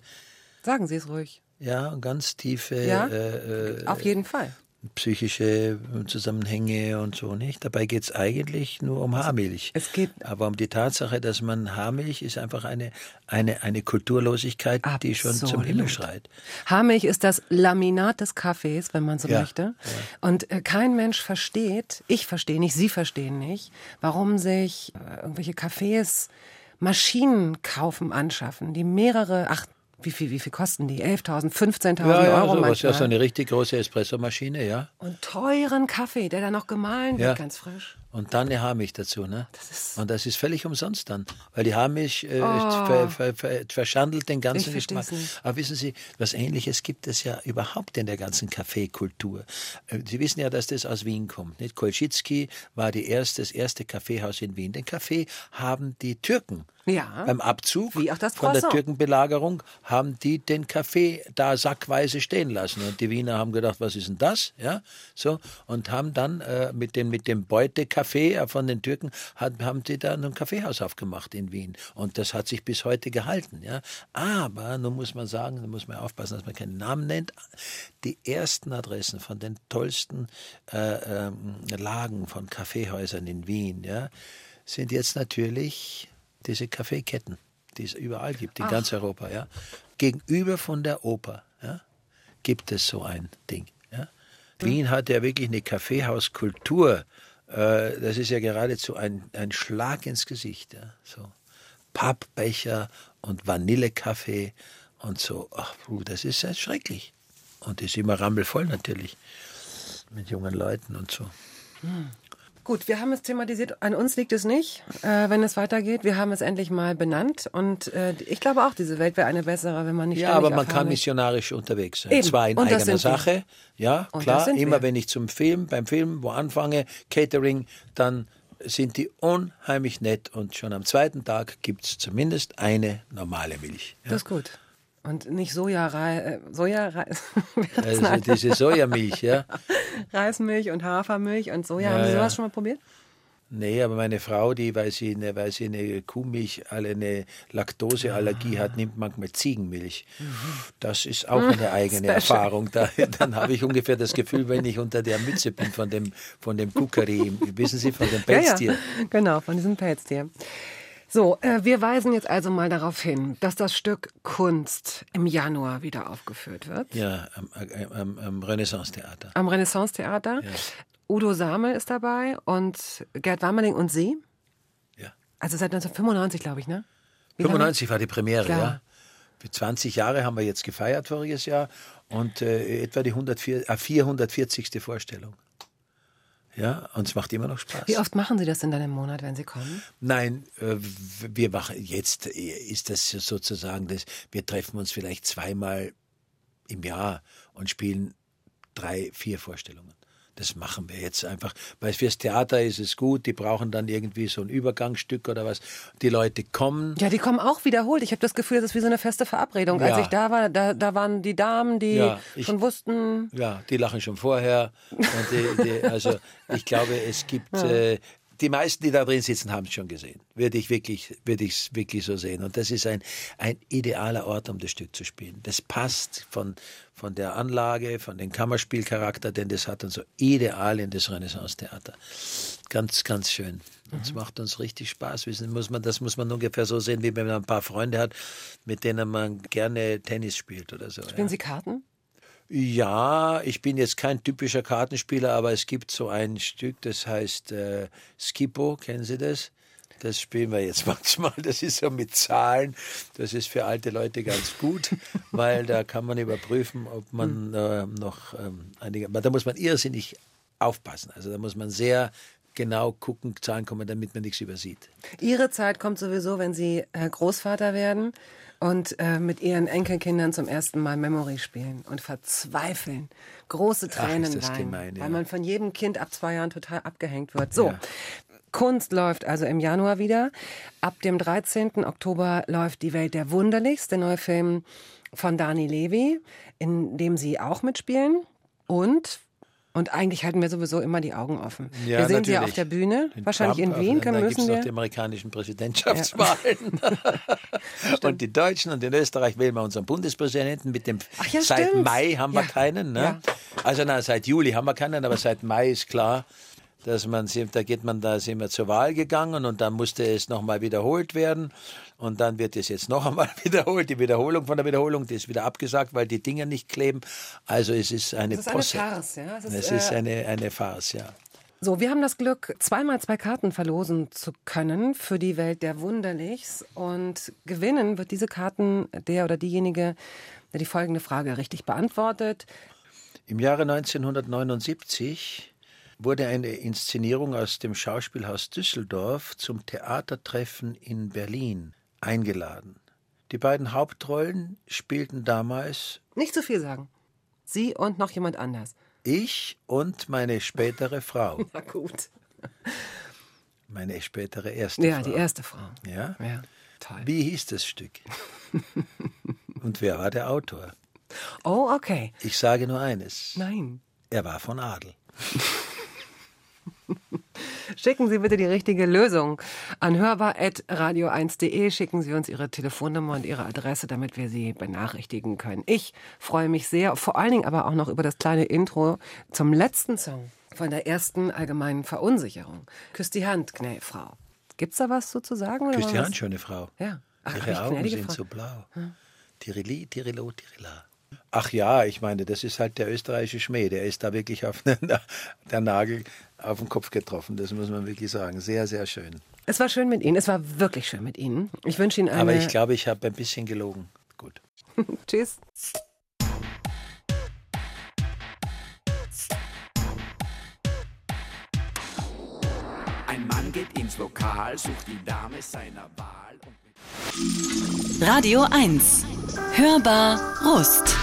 Sagen Sie es ruhig. Ja, ganz tiefe Ja? äh, äh, Auf jeden Fall. psychische Zusammenhänge und so nicht. Dabei geht es eigentlich nur um Haarmilch. Es geht- aber um die Tatsache, dass man Haarmilch ist einfach eine, eine, eine Kulturlosigkeit, die schon zum Absolut. Himmel schreit. Haarmilch ist das Laminat des Kaffees, wenn man so Ja, möchte. Und äh, kein Mensch versteht, ich verstehe nicht, Sie verstehen nicht, warum sich äh, irgendwelche Cafés Maschinen kaufen, anschaffen, die mehrere, ach, wie viel, wie viel kosten die? 11.000, 15.000 Ja, ja, Euro sowas, manchmal. ja, so eine richtig große Espressomaschine, ja. Und teuren Kaffee, der dann noch gemahlen Ja. wird, ganz frisch. Und dann eine Haarmilch dazu, ne? Das und das ist völlig umsonst dann, weil die Haarmilch äh, ver, ver, ver, verschandelt den ganzen Oh. Geschmack. Aber wissen Sie, was Ähnliches gibt es ja überhaupt in der ganzen Kaffeekultur. Äh, Sie wissen ja, dass das aus Wien kommt. Nicht? Kolschitsky war die erste, das erste Kaffeehaus in Wien. Den Kaffee haben die Türken Ja. beim Abzug Wie auch das von der. Türkenbelagerung haben die den Kaffee da sackweise stehen lassen. Und die Wiener haben gedacht, was ist denn das? Ja, so. Und haben dann äh, mit dem, mit dem Beutekaffee äh, von den Türken, hat, haben die dann ein Kaffeehaus aufgemacht in Wien. Und das hat sich bis heute gehalten. Ja. Aber, nun muss man sagen, nun muss man aufpassen, dass man keinen Namen nennt. Die ersten Adressen von den tollsten äh, ähm, Lagen von Kaffeehäusern in Wien, ja, sind jetzt natürlich diese Kaffeeketten, die es überall gibt, in ganz Europa. Ja. Gegenüber von der Oper ja, gibt es so ein Ding. Ja. Wien hat ja wirklich eine Kaffeehauskultur. Äh, das ist ja geradezu ein, ein Schlag ins Gesicht. Ja. So Pappbecher und Vanillekaffee und so. Ach, puh, das ist ja schrecklich. Und ist immer rammelvoll natürlich mit jungen Leuten und so. Gut, wir haben es thematisiert. An uns liegt es nicht, äh, wenn es weitergeht. Wir haben es endlich mal benannt. Und äh, ich glaube auch, diese Welt wäre eine bessere, wenn man nicht Ja, aber man kann missionarisch unterwegs sein. Eben. Zwar in Und eigener sind wir. Sache, ja, Und klar. Immer wir. wenn ich zum Film, beim Film, wo anfange, Catering, dann sind die unheimlich nett und schon am zweiten Tag gibt es zumindest eine normale Milch. Ja. Das ist gut. Und nicht Sojareis, äh, Sojareis, Also denn? diese Sojamilch, ja. Reismilch und Hafermilch und Soja. Ja, Haben Sie ja. sowas schon mal probiert? Nee, aber meine Frau, die, weil sie eine, weil sie eine Kuhmilch, alle eine Laktoseallergie hat, nimmt manchmal Ziegenmilch. Das ist auch eine eigene. Erfahrung. Da, dann habe ich ungefähr das Gefühl, wenn ich unter der Mütze bin von dem, von dem Kukari, wissen Sie, von dem Pelztier. Ja, ja. Genau, von diesem Pelztier. So, äh, wir weisen jetzt also mal darauf hin, dass das Stück Kunst im Januar wieder aufgeführt wird. Ja, am, am, am Renaissance-Theater. Am Renaissance-Theater. Udo Samel ist dabei und Gerd Warmeling und Sie. Ja. Also seit 1995, glaube ich, ne? Wie lange? 95 war die Premiere, Klar. ja. Für 20 Jahre haben wir jetzt gefeiert voriges Jahr und äh, etwa die 104, äh, 440. Vorstellung. Ja, und es macht immer noch Spaß. Wie oft machen Sie das in einem Monat, wenn Sie kommen? Nein, äh, wir machen jetzt äh, ist das sozusagen das. Wir treffen uns vielleicht zweimal im Jahr und spielen drei, vier Vorstellungen. Das machen wir jetzt einfach, weil fürs Theater ist es gut. Die brauchen dann irgendwie so ein Übergangsstück oder was. Die Leute kommen. Ja, die kommen auch wiederholt. Ich habe das Gefühl, das ist wie so eine feste Verabredung. Als Ja. ich da war, da, da waren die Damen, die Ja, ich- schon wussten, Ja, die lachen schon vorher. Die, die, also ich glaube, es gibt äh, die meisten, die da drin sitzen, haben es schon gesehen. Würde ich wirklich, würde ich es wirklich so sehen. Und das ist ein, ein idealer Ort, um das Stück zu spielen. Das passt von, von der Anlage, von dem Kammerspielcharakter, denn das hat uns so ideal in das Renaissance-Theater. Ganz, ganz schön. Und es macht uns richtig Spaß. Wissen, muss man, das muss man ungefähr so sehen, wie wenn man ein paar Freunde hat, mit denen man gerne Tennis spielt oder so. spielen ja. Sie Karten? Ja, ich bin jetzt kein typischer Kartenspieler, aber es gibt so ein Stück, das heißt äh, Skippo, kennen Sie das? Das spielen wir jetzt manchmal. Das ist so mit Zahlen. Das ist für alte Leute ganz gut, weil da kann man überprüfen, ob man äh, noch ähm, einige. Aber da muss man irrsinnig aufpassen. Also da muss man sehr genau gucken, Zahlen kommen, damit man nichts übersieht. Ihre Zeit kommt sowieso, wenn Sie äh, Großvater werden und äh, mit Ihren Enkelkindern zum ersten Mal Memory spielen und verzweifeln, große Ach, Tränen das weinen, gemein, ja. weil man von jedem Kind ab zwei Jahren total abgehängt wird. So, Ja. Kunst läuft also im Januar wieder. Ab dem 13. Oktober läuft Die Welt der Wunderlichs, der neue Film von Dani Levi, in dem Sie auch mitspielen. Und und eigentlich halten wir sowieso immer die Augen offen. Ja, wir sehen natürlich. Sie ja auf der Bühne, in wahrscheinlich Trump, in Wien. Können, müssen wir. noch die amerikanischen Präsidentschaftswahlen. Ja. und die Deutschen und in Österreich wählen wir unseren Bundespräsidenten. Mit dem ja, seit stimmt. Mai haben wir keinen. Ne? Also na, seit Juli haben wir keinen, aber seit Mai ist klar, dass man, da geht man, da sind wir zur Wahl gegangen und dann musste es nochmal wiederholt werden und dann wird es jetzt noch einmal wiederholt, die Wiederholung von der Wiederholung, die ist wieder abgesagt, weil die Dinger nicht kleben. Also es ist eine Es ist Posse. eine Farce, ja. Es ist, es ist äh, eine, eine Farce, ja. So, wir haben das Glück, zweimal zwei Karten verlosen zu können für die Welt der Wunderlichs. Und gewinnen wird diese Karten der oder diejenige, der die folgende Frage richtig beantwortet. Im Jahre 1979 wurde eine Inszenierung aus dem Schauspielhaus Düsseldorf zum Theatertreffen in Berlin eingeladen. Die beiden Hauptrollen spielten damals. Nicht zu viel sagen. Sie und noch jemand anders. Ich und meine spätere Frau. Na gut. Meine spätere erste ja, Frau. Ja, die erste Frau. Ja? Ja, toll. Wie hieß das Stück? und wer war der Autor? Oh, okay. Ich sage nur eines. Nein. Er war von Adel. Schicken Sie bitte die richtige Lösung an hörbar.radio1.de. Schicken Sie uns Ihre Telefonnummer und Ihre Adresse, damit wir Sie benachrichtigen können. Ich freue mich sehr, vor allen Dingen aber auch noch über das kleine Intro zum letzten Song von der ersten allgemeinen Verunsicherung. Küsst die Hand, Knäfrau. Gibt's da was so zu sagen? Küsst die Hand, schöne Frau. Ja. Ach, Ihre Augen sind Frau. so blau. Hm. Tirili, Tirilo, Tirila. Ach ja, ich meine, das ist halt der österreichische Schmäh. Der ist da wirklich auf den, der Nagel auf den Kopf getroffen. Das muss man wirklich sagen. Sehr, sehr schön. Es war schön mit Ihnen. Es war wirklich schön mit Ihnen. Ich wünsche Ihnen eine. Aber ich glaube, ich habe ein bisschen gelogen. Gut. Tschüss. Ein Mann geht ins Lokal, sucht die Dame seiner Wahl. Radio 1. Hörbar Rust.